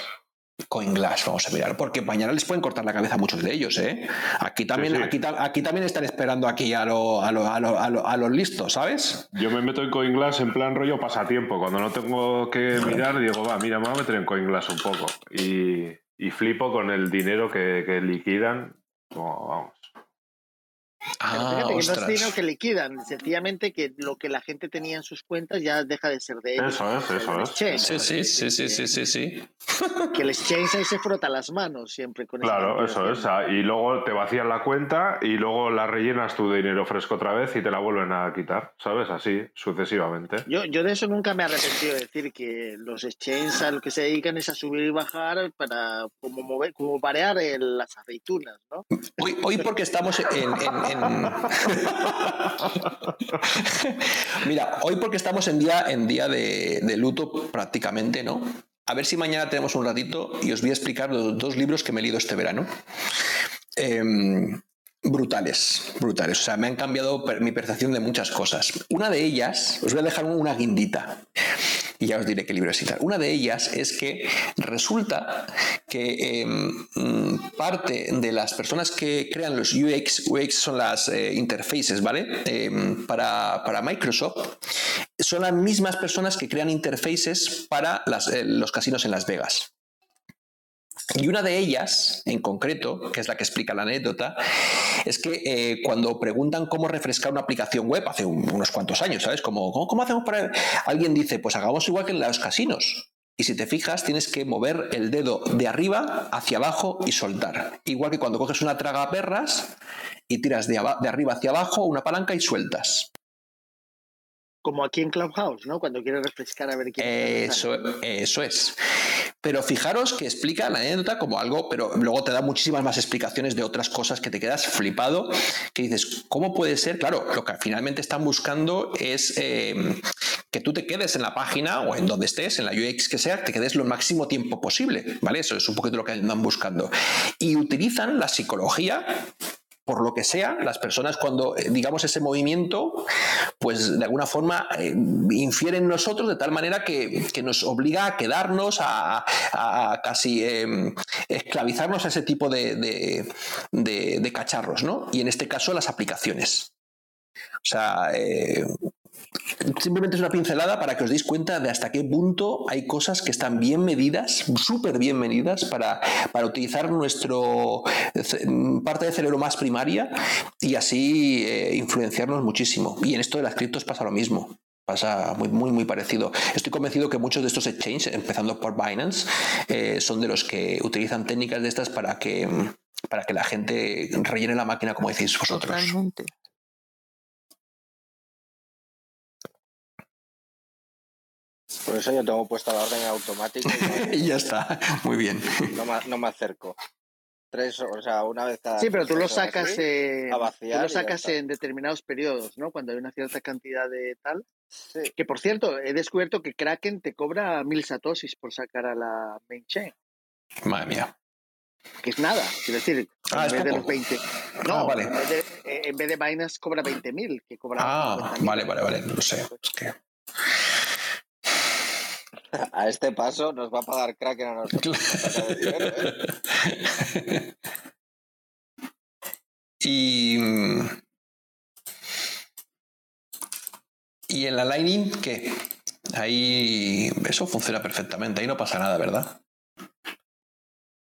CoinGlass, vamos a mirar, porque mañana les pueden cortar la cabeza a muchos de ellos, ¿eh? Aquí también, Sí, sí. Aquí, ta- aquí también están esperando aquí a, lo- a, lo- a, lo- a lo- a los listos, ¿sabes? Yo me meto en CoinGlass en plan rollo pasatiempo. Cuando no tengo que mirar, digo, va, mira, me voy a meter en CoinGlass un poco. Y, y flipo con el dinero que, que liquidan. Como, vamos. Pero Ah, que no es ostras. dinero que liquidan, sencillamente que lo que la gente tenía en sus cuentas ya deja de ser de ellos. Eso es, eso El es. exchange, Sí, sí, sí, sí, sí, sí, sí. Que el exchange ahí se frota las manos siempre con Claro, eso es. Y luego te vacían la cuenta y luego la rellenas tu dinero fresco otra vez y te la vuelven a quitar, ¿sabes? Así, sucesivamente. Yo, yo de eso nunca me he arrepentido de decir que los exchanges a lo que se dedican es a subir y bajar para como mover, como parear el- las aceitunas, ¿no? Hoy, hoy porque estamos en, en- en- Mira, hoy porque estamos en día, en día de, de luto prácticamente, ¿no? A ver si mañana tenemos un ratito y os voy a explicar los dos libros que me he leído este verano. Em, brutales, brutales. O sea, me han cambiado mi percepción de muchas cosas. Una de ellas, os voy a dejar una guindita y ya os diré qué libro tal. Una de ellas es que resulta que em, parte de las personas que crean los UX, UX son las eh, interfaces, ¿vale? Em, para, para Microsoft, son las mismas personas que crean interfaces para eh, los casinos en Las Vegas. Y una de ellas, en concreto, que es la que explica la anécdota, es que eh, cuando preguntan cómo refrescar una aplicación web hace un- unos cuantos años, ¿sabes? ¿cómo, cómo hacemos para...? Alguien dice, pues hagamos igual que en los casinos. Y si te fijas, tienes que mover el dedo de arriba hacia abajo y soltar. Igual que cuando coges una traga perras y tiras de arriba hacia abajo una palanca y sueltas. Como aquí en Clubhouse, ¿no? Cuando quieres refrescar a ver quién Eso, eso es. Pero fijaros que explica la anécdota como algo, pero luego te da muchísimas más explicaciones de otras cosas que te quedas flipado, que dices, ¿cómo puede ser? Claro, lo que finalmente están buscando es eh, que tú te quedes en la página o en donde estés, en la UX que sea, te quedes lo máximo tiempo posible, ¿vale? Eso es un poquito lo que andan buscando. Y utilizan la psicología por lo que sea, las personas cuando, eh, digamos, ese movimiento, pues de alguna forma eh, infiere en nosotros de tal manera que, que nos obliga a quedarnos, a, casi eh, esclavizarnos a ese tipo de- de cacharros, ¿no? Y en este caso las aplicaciones. O sea, eh, simplemente es una pincelada para que os deis cuenta de hasta qué punto hay cosas que están bien medidas, súper bien medidas, para, para utilizar nuestro parte de cerebro más primaria y así eh, influenciarnos muchísimo. Y en esto de las criptos pasa lo mismo. Pasa muy, muy, muy parecido. Estoy convencido que muchos de estos exchanges, empezando por Binance, eh, son de los que utilizan técnicas de estas para que, para que la gente rellene la máquina, como decís vosotros. Por eso yo tengo puesta la orden automática y y ya está. Muy bien. no, me, no me acerco. Tres, o sea, una vez cada Sí, pero tú lo sacas, eh, a tú vaciar lo sacas en determinados periodos, ¿no? Cuando hay una cierta cantidad de tal. Sí. Que por cierto, he descubierto que Kraken te cobra mil satosis por sacar a la main chain, Madre mía. que es nada, quiero decir, Ah, en es vez de los 20. No, Ah, vale. en, vez de, eh, en vez de Binance cobra 20.000, que cobra Ah, 50.000. vale, vale, vale. No sé. Es que... A este paso nos va a pagar Kraken a nosotros. Y. Y en la Lightning, ¿qué? Ahí. Eso funciona perfectamente. Ahí no pasa nada, ¿verdad?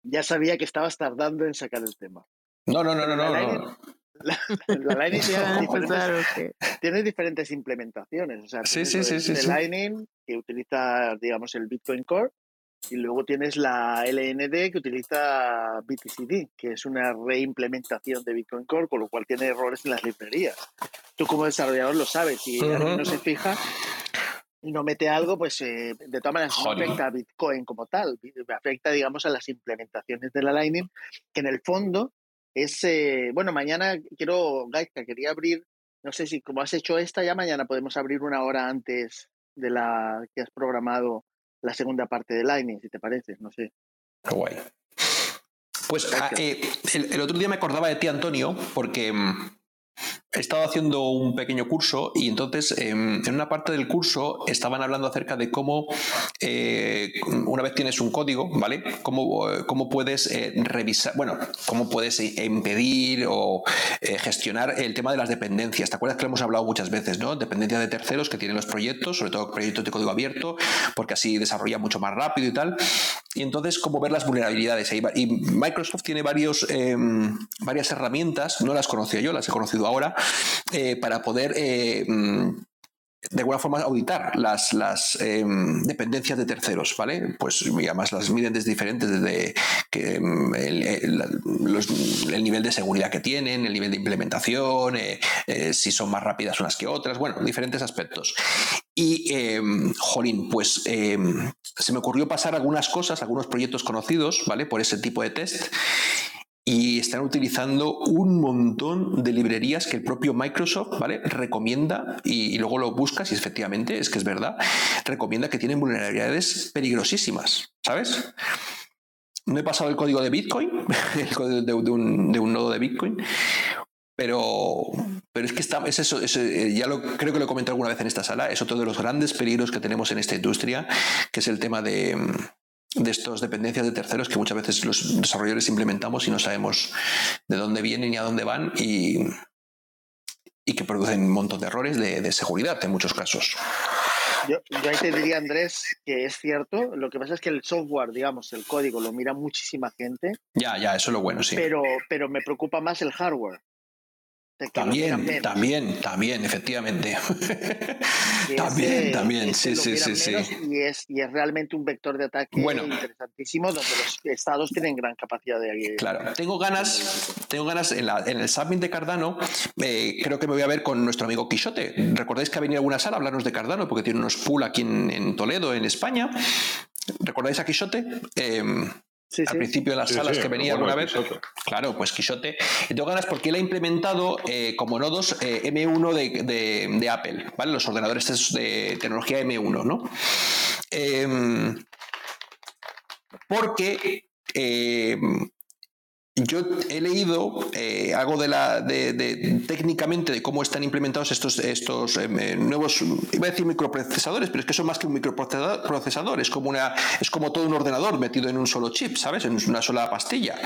Ya sabía que estabas tardando en sacar el tema. No, no, no, no, no. La La, Lightning tiene diferentes, tiene diferentes implementaciones. O sea, Sí, tienes sí, sí, de, sí. Lightning, que utiliza, digamos, el Bitcoin Core, y luego tienes la LND, que utiliza BTCD, que es una reimplementación de Bitcoin Core, con lo cual tiene errores en las librerías. Tú como desarrollador lo sabes, si Ujú. alguien no se fija y no mete algo, pues eh, de todas maneras no Joder. afecta a Bitcoin como tal, afecta, digamos, a las implementaciones de la Lightning, que en el fondo es, eh, bueno, mañana quiero, Gaizka, quería abrir, no sé si como has hecho esta, ya mañana podemos abrir una hora antes de la que has programado la segunda parte de Lightning, si te parece, no sé. Qué guay. Pues ah, eh, el, el otro día me acordaba de ti, Antonio, porque mm, he estado haciendo un pequeño curso y entonces em, en una parte del curso estaban hablando acerca de cómo eh, una vez tienes un código, ¿vale? Cómo, eh, cómo puedes eh, revisar, bueno, cómo puedes eh, impedir o eh, gestionar el tema de las dependencias. ¿Te acuerdas que lo hemos hablado muchas veces, ¿no? Dependencia de terceros que tienen los proyectos, sobre todo proyectos de código abierto, porque así desarrolla mucho más rápido y tal. Y entonces, cómo ver las vulnerabilidades. Y Microsoft tiene varios, em, varias herramientas, no las conocía yo, las he conocido ahora, eh, para poder eh, mm, de alguna forma auditar las, em, dependencias de terceros, ¿vale? Pues y además las miden desde diferentes, desde em, el, nivel de seguridad que tienen, el nivel de implementación, eh, si son más rápidas unas que otras, bueno, diferentes aspectos. Y, em, jolín, pues se me ocurrió pasar algunas cosas, algunos proyectos conocidos, ¿vale? Por ese tipo de test. Y están utilizando un montón de librerías que el propio Microsoft, ¿vale? Recomienda, y, luego lo buscas y efectivamente es que es verdad, recomienda que tienen vulnerabilidades peligrosísimas, ¿sabes? No he pasado el código de Bitcoin, el código de, de un, de un nodo de Bitcoin, pero, pero es que está, es eso, es, eh, ya lo, creo que lo he comentado alguna vez en esta sala, es otro de los grandes peligros que tenemos en esta industria, que es el tema de, de estas dependencias de terceros que muchas veces los desarrolladores implementamos y no sabemos de dónde vienen ni a dónde van y, y que producen un montón de errores de, de seguridad en muchos casos. Yo, yo ahí te diría, Andrés, que es cierto. Lo que pasa es que el software, digamos, el código, lo mira muchísima gente, Ya, ya, eso es lo bueno, sí. pero, pero me preocupa más el hardware. de que lo miran También, también, también, efectivamente. también, ese- también, ese sí, sí, sí, sí. Y es, y es realmente un vector de ataque Bueno. interesantísimo donde los estados tienen gran capacidad de... Claro, tengo ganas, tengo ganas en, la- en el Summit de Cardano, eh, creo que me voy a ver con nuestro amigo Quixote. ¿Recordáis que ha venido a alguna sala a hablarnos de Cardano? Porque tiene unos pool aquí en, en Toledo, en España. ¿Recordáis a Quixote? Em, Sí, al sí. principio de las Sí, salas sí, que venía alguna vez. Quixote. Claro, pues Quixote. Y tengo ganas porque él ha implementado eh, como nodos eh, M1 de, de- de Apple, ¿vale? Los ordenadores de tecnología M1, ¿no? Em, porque em, yo he leído eh, algo de la de, técnicamente de cómo están implementados estos, estos em, eh, nuevos, iba a decir microprocesadores, pero es que son más que un microprocesador, procesador, es como una, es como todo un ordenador metido en un solo chip, ¿sabes? En una sola pastilla.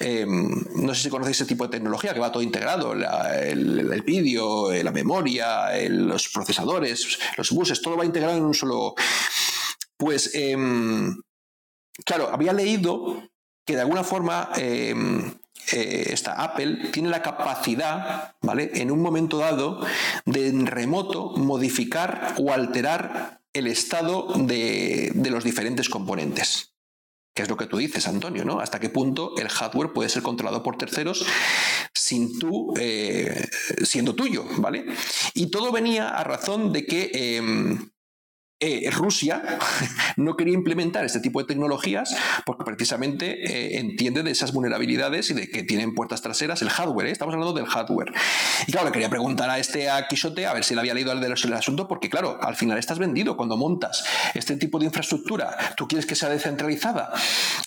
Em, no sé si conocéis ese tipo de tecnología que va todo integrado, el, vídeo, eh, la memoria, los procesadores, los buses, todo va integrado en un solo. Pues, em, claro, había leído que de alguna forma eh, eh, esta Apple tiene la capacidad, ¿vale? En un momento dado, de en remoto modificar o alterar el estado de, de los diferentes componentes. Que es lo que tú dices, Antonio, ¿no? Hasta qué punto el hardware puede ser controlado por terceros sin tú eh, siendo tuyo, ¿vale? Y todo venía a razón de que em, eh, Rusia no quería implementar este tipo de tecnologías porque precisamente eh, entiende de esas vulnerabilidades y de que tienen puertas traseras el hardware, ¿eh? estamos hablando del hardware. Y claro, le quería preguntar a este a Quixote a ver si le había leído el, el asunto, porque claro, al final estás vendido cuando montas este tipo de infraestructura, tú quieres que sea descentralizada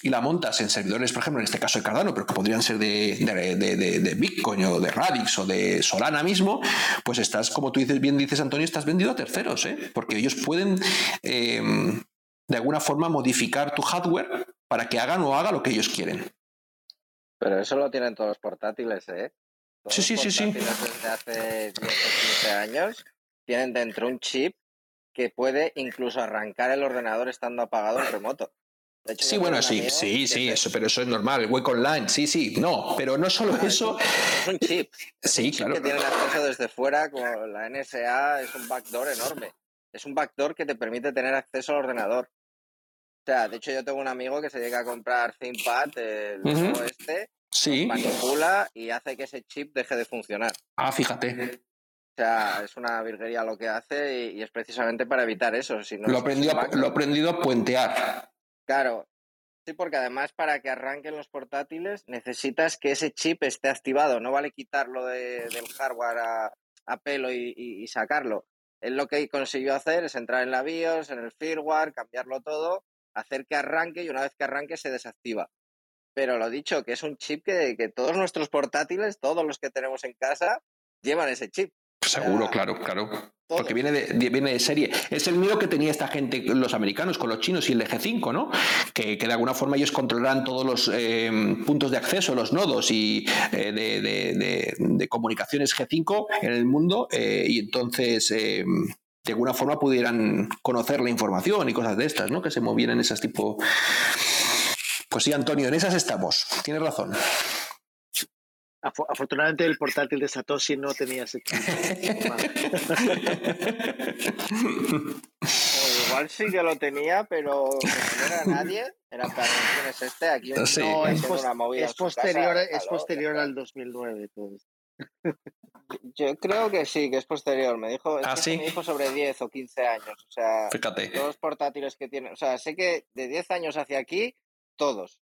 y la montas en servidores, por ejemplo, en este caso de Cardano, pero que podrían ser de, de- de- de- de Bitcoin o de Radix o de Solana mismo, pues estás, como tú dices, bien dices, Antonio, estás vendido a terceros, ¿eh? porque ellos pueden eh, de alguna forma modificar tu hardware para que hagan o haga lo que ellos quieren. Pero eso lo tienen todos los portátiles, ¿eh? Todos Sí, sí, los sí, sí. portátiles Desde hace 10 o 15 años tienen dentro un chip que puede incluso arrancar el ordenador estando apagado en remoto. De hecho, Sí, bueno, sí, amigo sí, sí, eso, pero eso es normal, el hueco online, sí, sí, no, pero no solo Ah, eso, Es un chip. Es Sí, un chip claro. que tienen acceso desde fuera, como la NSA, es un backdoor enorme. Es un backdoor que te permite tener acceso al ordenador. O sea, de hecho yo tengo un amigo que se llega a comprar ThinkPad, el nuevo este, sí, manipula y hace que ese chip deje de funcionar. ah, fíjate, O sea, es una virguería lo que hace y, y es precisamente para evitar eso. Si no, lo aprendido, a- lo aprendido a puentear, Claro. Sí, porque además para que arranquen los portátiles necesitas que ese chip esté activado. No vale quitarlo de- del hardware a, a pelo y, y- y sacarlo. Él lo que consiguió hacer es entrar en la BIOS, en el firmware, cambiarlo todo, hacer que arranque y una vez que arranque se desactiva. Pero lo dicho, que es un chip que, que todos nuestros portátiles, todos los que tenemos en casa, llevan ese chip. Seguro, Ya. claro, claro, porque viene de, viene de serie. Es el miedo que tenía esta gente, los americanos, con los chinos y el de G5, ¿no? Que, que de alguna forma ellos controlarán todos los eh, puntos de acceso, los nodos y eh, de, de- de- de comunicaciones G5 en el mundo eh, y entonces eh, de alguna forma pudieran conocer la información y cosas de estas, ¿no? Que se movieran en esas tipo... Pues sí, Antonio, en esas estamos. Tienes razón. Afo- afortunadamente el portátil de Satoshi no tenía ese. O igual sí que lo tenía, pero como no era nadie, era para ¿quién es este? Aquí Sí. no, es, pos- una movida es posterior, casa, es posterior al 2009. todo esto. está. Yo creo que sí, que es posterior. Me dijo, ¿Ah, sí? me dijo sobre 10 o 15 años. O sea, Fíjate. todos los portátiles que tienen. O sea, sé que de 10 años hacia aquí, todos.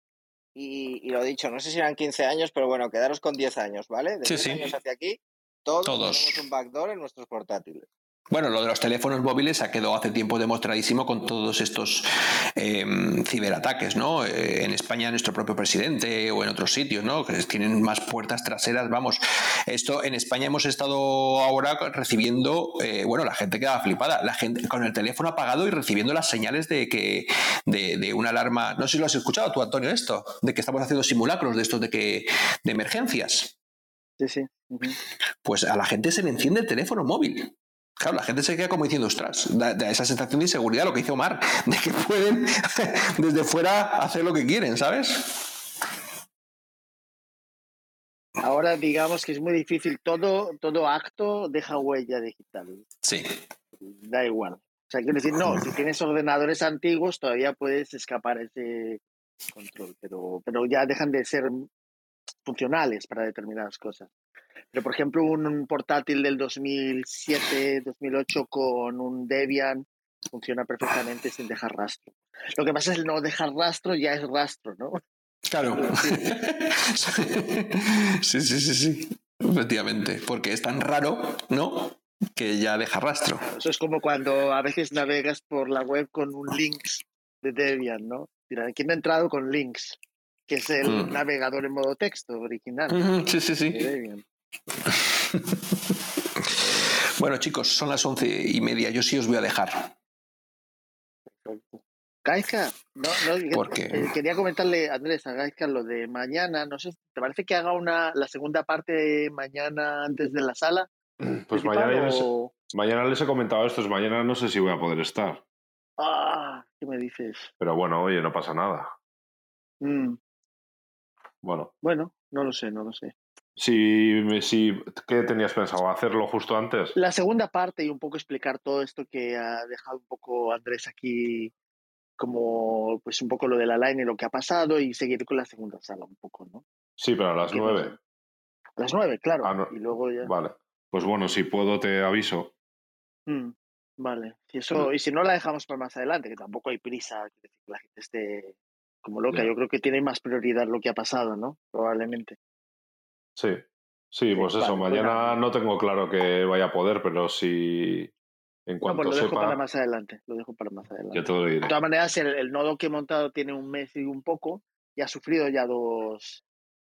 Y, y lo dicho, no sé si eran 15 años, pero bueno, quedaros con 10 años, ¿vale? De Sí, 10 sí. años hacia aquí, todos, Todos. tenemos un backdoor en nuestros portátiles. Bueno, lo de los teléfonos móviles ha quedado hace tiempo demostradísimo con todos estos eh, ciberataques, ¿no? Eh, en España nuestro propio presidente o en otros sitios, ¿no? Que tienen más puertas traseras, vamos. Esto en España hemos estado ahora recibiendo, eh, bueno, la gente queda flipada, la gente con el teléfono apagado y recibiendo las señales de que de, de una alarma. No sé si lo has escuchado tú, Antonio, esto, de que estamos haciendo simulacros de estos de que de emergencias. Sí, sí. Pues a la gente se le enciende el teléfono móvil. Claro, la gente se queda como diciendo, ostras, da, da esa sensación de inseguridad, lo que dice Omar, de que pueden desde fuera hacer lo que quieren, ¿sabes? Ahora digamos que es muy difícil, todo, todo acto deja huella digital, Sí. da igual. O sea, quiero decir, no, si tienes ordenadores antiguos todavía puedes escapar ese control, pero, pero ya dejan de ser funcionales para determinadas cosas. Pero, por ejemplo, un, un portátil del 2007, 2008 con un Debian funciona perfectamente sin dejar rastro. Lo que pasa es que no dejar rastro ya es rastro, ¿no? Claro. Sí, sí, sí, sí. Efectivamente. Porque es tan raro, ¿no? Que ya deja rastro. Eso es como cuando a veces navegas por la web con un links de Debian, ¿no? Mira, ¿quién ha entrado con links? Que es el Mm. navegador en modo texto original Ujú, Sí, sí, de sí. Debian. Bueno, chicos, son las once y media. Yo sí os voy a dejar. Gaizka, no, no, ¿Por qué? eh, quería comentarle, Andrés, a Gaizka lo de mañana. No sé, ¿te parece que haga una la segunda parte mañana antes de la sala? Pues principal mañana, les, mañana les he comentado esto, mañana no sé si voy a poder estar. Ah, ¿qué me dices? Pero bueno, oye, no pasa nada. Mm, Bueno, bueno, no lo sé, no lo sé. Si, si, ¿qué tenías pensado? ¿Hacerlo justo antes? La segunda parte y un poco explicar todo esto que ha dejado un poco Andrés aquí, como pues un poco lo de la line y lo que ha pasado y seguir con la segunda sala un poco, ¿no? Sí, pero a las ¿Qué nueve. A las nueve, claro. Ah, no. Y luego ya. Vale. Pues bueno, si puedo te aviso. Mm, vale. Si eso, y si no la dejamos para más adelante, que tampoco hay prisa, que la gente esté como loca. Yo creo que tiene más prioridad lo que ha pasado, ¿no? Probablemente. Sí. Sí, pues eso, pues mañana no tengo claro que vaya a poder, pero si en No, cuanto pues lo dejo para más adelante. Lo dejo para más adelante. ya te lo De diré. todas maneras, el, el nodo que he montado tiene un mes y un poco y ha sufrido ya dos,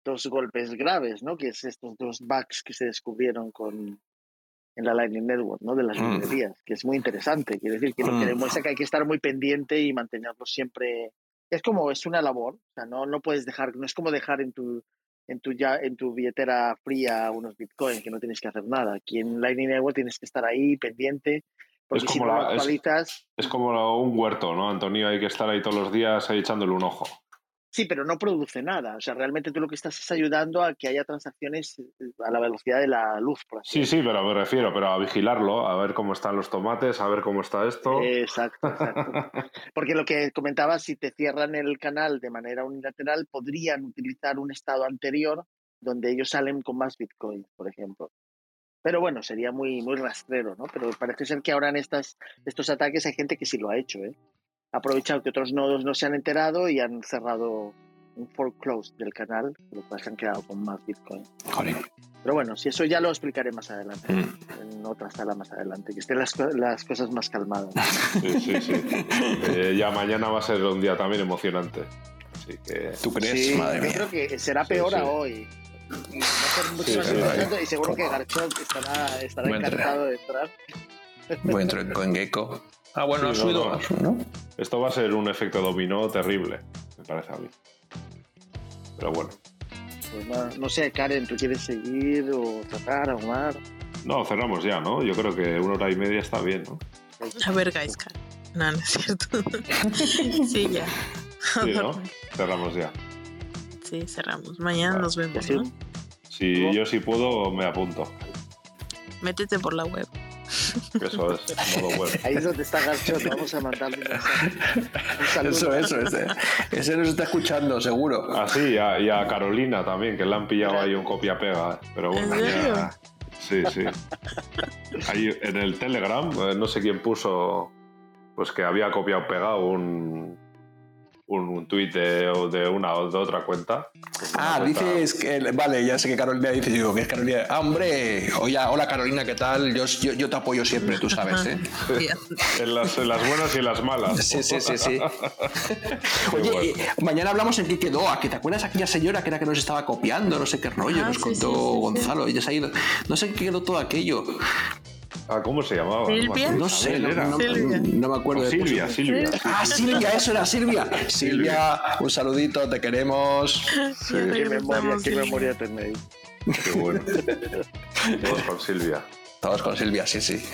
dos golpes graves, ¿no? Que es estos dos bugs que se descubrieron con en la Lightning Network, ¿no? De las Mm. librerías, que es muy interesante. Quiere decir que, lo que Mm. demuestra que hay que estar muy pendiente y mantenerlo siempre. Es como, es una labor, o sea, no, no puedes dejar, no es como dejar en tu, en tu, ya, en tu billetera fría unos bitcoins que no tienes que hacer nada. Aquí en Lightning Network tienes que estar ahí pendiente Porque Es si como no lo la- es- Es como un huerto, ¿no, Antonio? Hay que estar ahí todos los días ahí echándole un ojo. Sí, pero no produce nada. O sea, realmente tú lo que estás es ayudando a que haya transacciones eh, a la velocidad de la luz, por así Sí, sí, pero me refiero, pero a vigilarlo, a ver cómo están los tomates, a ver cómo está esto. Exacto, exacto. Porque lo que comentaba, si te cierran el canal de manera unilateral, podrían utilizar un estado anterior donde ellos salen con más Bitcoin, por ejemplo. Pero bueno, sería muy, muy rastrero, ¿no? Pero parece ser que ahora en estas, estos ataques hay gente que sí lo ha hecho, ¿eh? Ha aprovechado que otros nodos no se han enterado y han cerrado un foreclose del canal, lo cual se han quedado con más Bitcoin. Jolín. Pero bueno, si eso ya lo explicaré más adelante, Mm. en otra sala más adelante, que estén las, co- las cosas más calmadas. Sí, sí, sí. Eh, ya mañana va a ser un día también emocionante. Así que. ¿Tú crees? Sí, Madre yo mía. creo que será peor sí. a hoy. Y va a ser mucho Sí, más sí, interesante y seguro que Garchov estará, encantado de entrar. Voy a entrar en CoinGecko. Ah, bueno, ha Sí, no, subido, no. ¿no? Esto va a ser un efecto dominó terrible, me parece a mí. Pero bueno. Pues nada, no sé, Karen, ¿tú quieres seguir o tratar, Omar? No, cerramos ya, ¿no? Yo creo que una hora y media está bien, ¿no? A ver, guys, car- No, no es cierto. sí, ya. Sí, ¿no? Cerramos ya. Sí, cerramos. Mañana nos vemos, Sí. ¿no? Si yo sí puedo, me apunto. Métete por la web. Eso es modo web. Ahí es donde está Garchov, vamos a mandarle un saludo. Eso, eso, ese, ese nos está escuchando, seguro. Así, y a, y a Carolina también, que le han pillado ahí un copia-pega. Pero bueno, ya- Sí, sí. Ahí en el Telegram, eh, no sé quién puso, pues que había copiado pegado un, un, un tuit de, de una o de otra cuenta. Pues Ah, cuenta- dices que. Vale, ya sé que Carolina dice, digo, que es Carolina. Ah, hombre, oye, hola Carolina, ¿qué tal? Yo, yo, yo te apoyo siempre, tú sabes, ¿eh? En las, en las buenas y en las malas. Sí, sí, sí, sí. Oye, bueno. eh, mañana hablamos en qué quedó. ¿A que te acuerdas aquella señora que era que nos estaba copiando? No sé qué rollo, Ah, nos sí, contó sí, sí, sí. Gonzalo. Ella se ha ido. No sé en qué quedó todo aquello. Ah, ¿Cómo se llamaba? Silvia. No sé, no, era. no- Silvia. no me acuerdo O de Silvia, Silvia. Ah, Silvia, eso era Silvia. Silvia, un saludito, te queremos. Ya Qué memoria, qué sí. memoria tenéis. Qué bueno. Todos con Silvia. Todos con Silvia, sí, sí.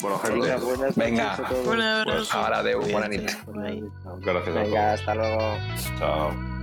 Bueno, Venga, gente, buenas Venga. Un abrazo. Ahora, Deu, buena nit. Gracias a Venga, todos. hasta luego. Chao.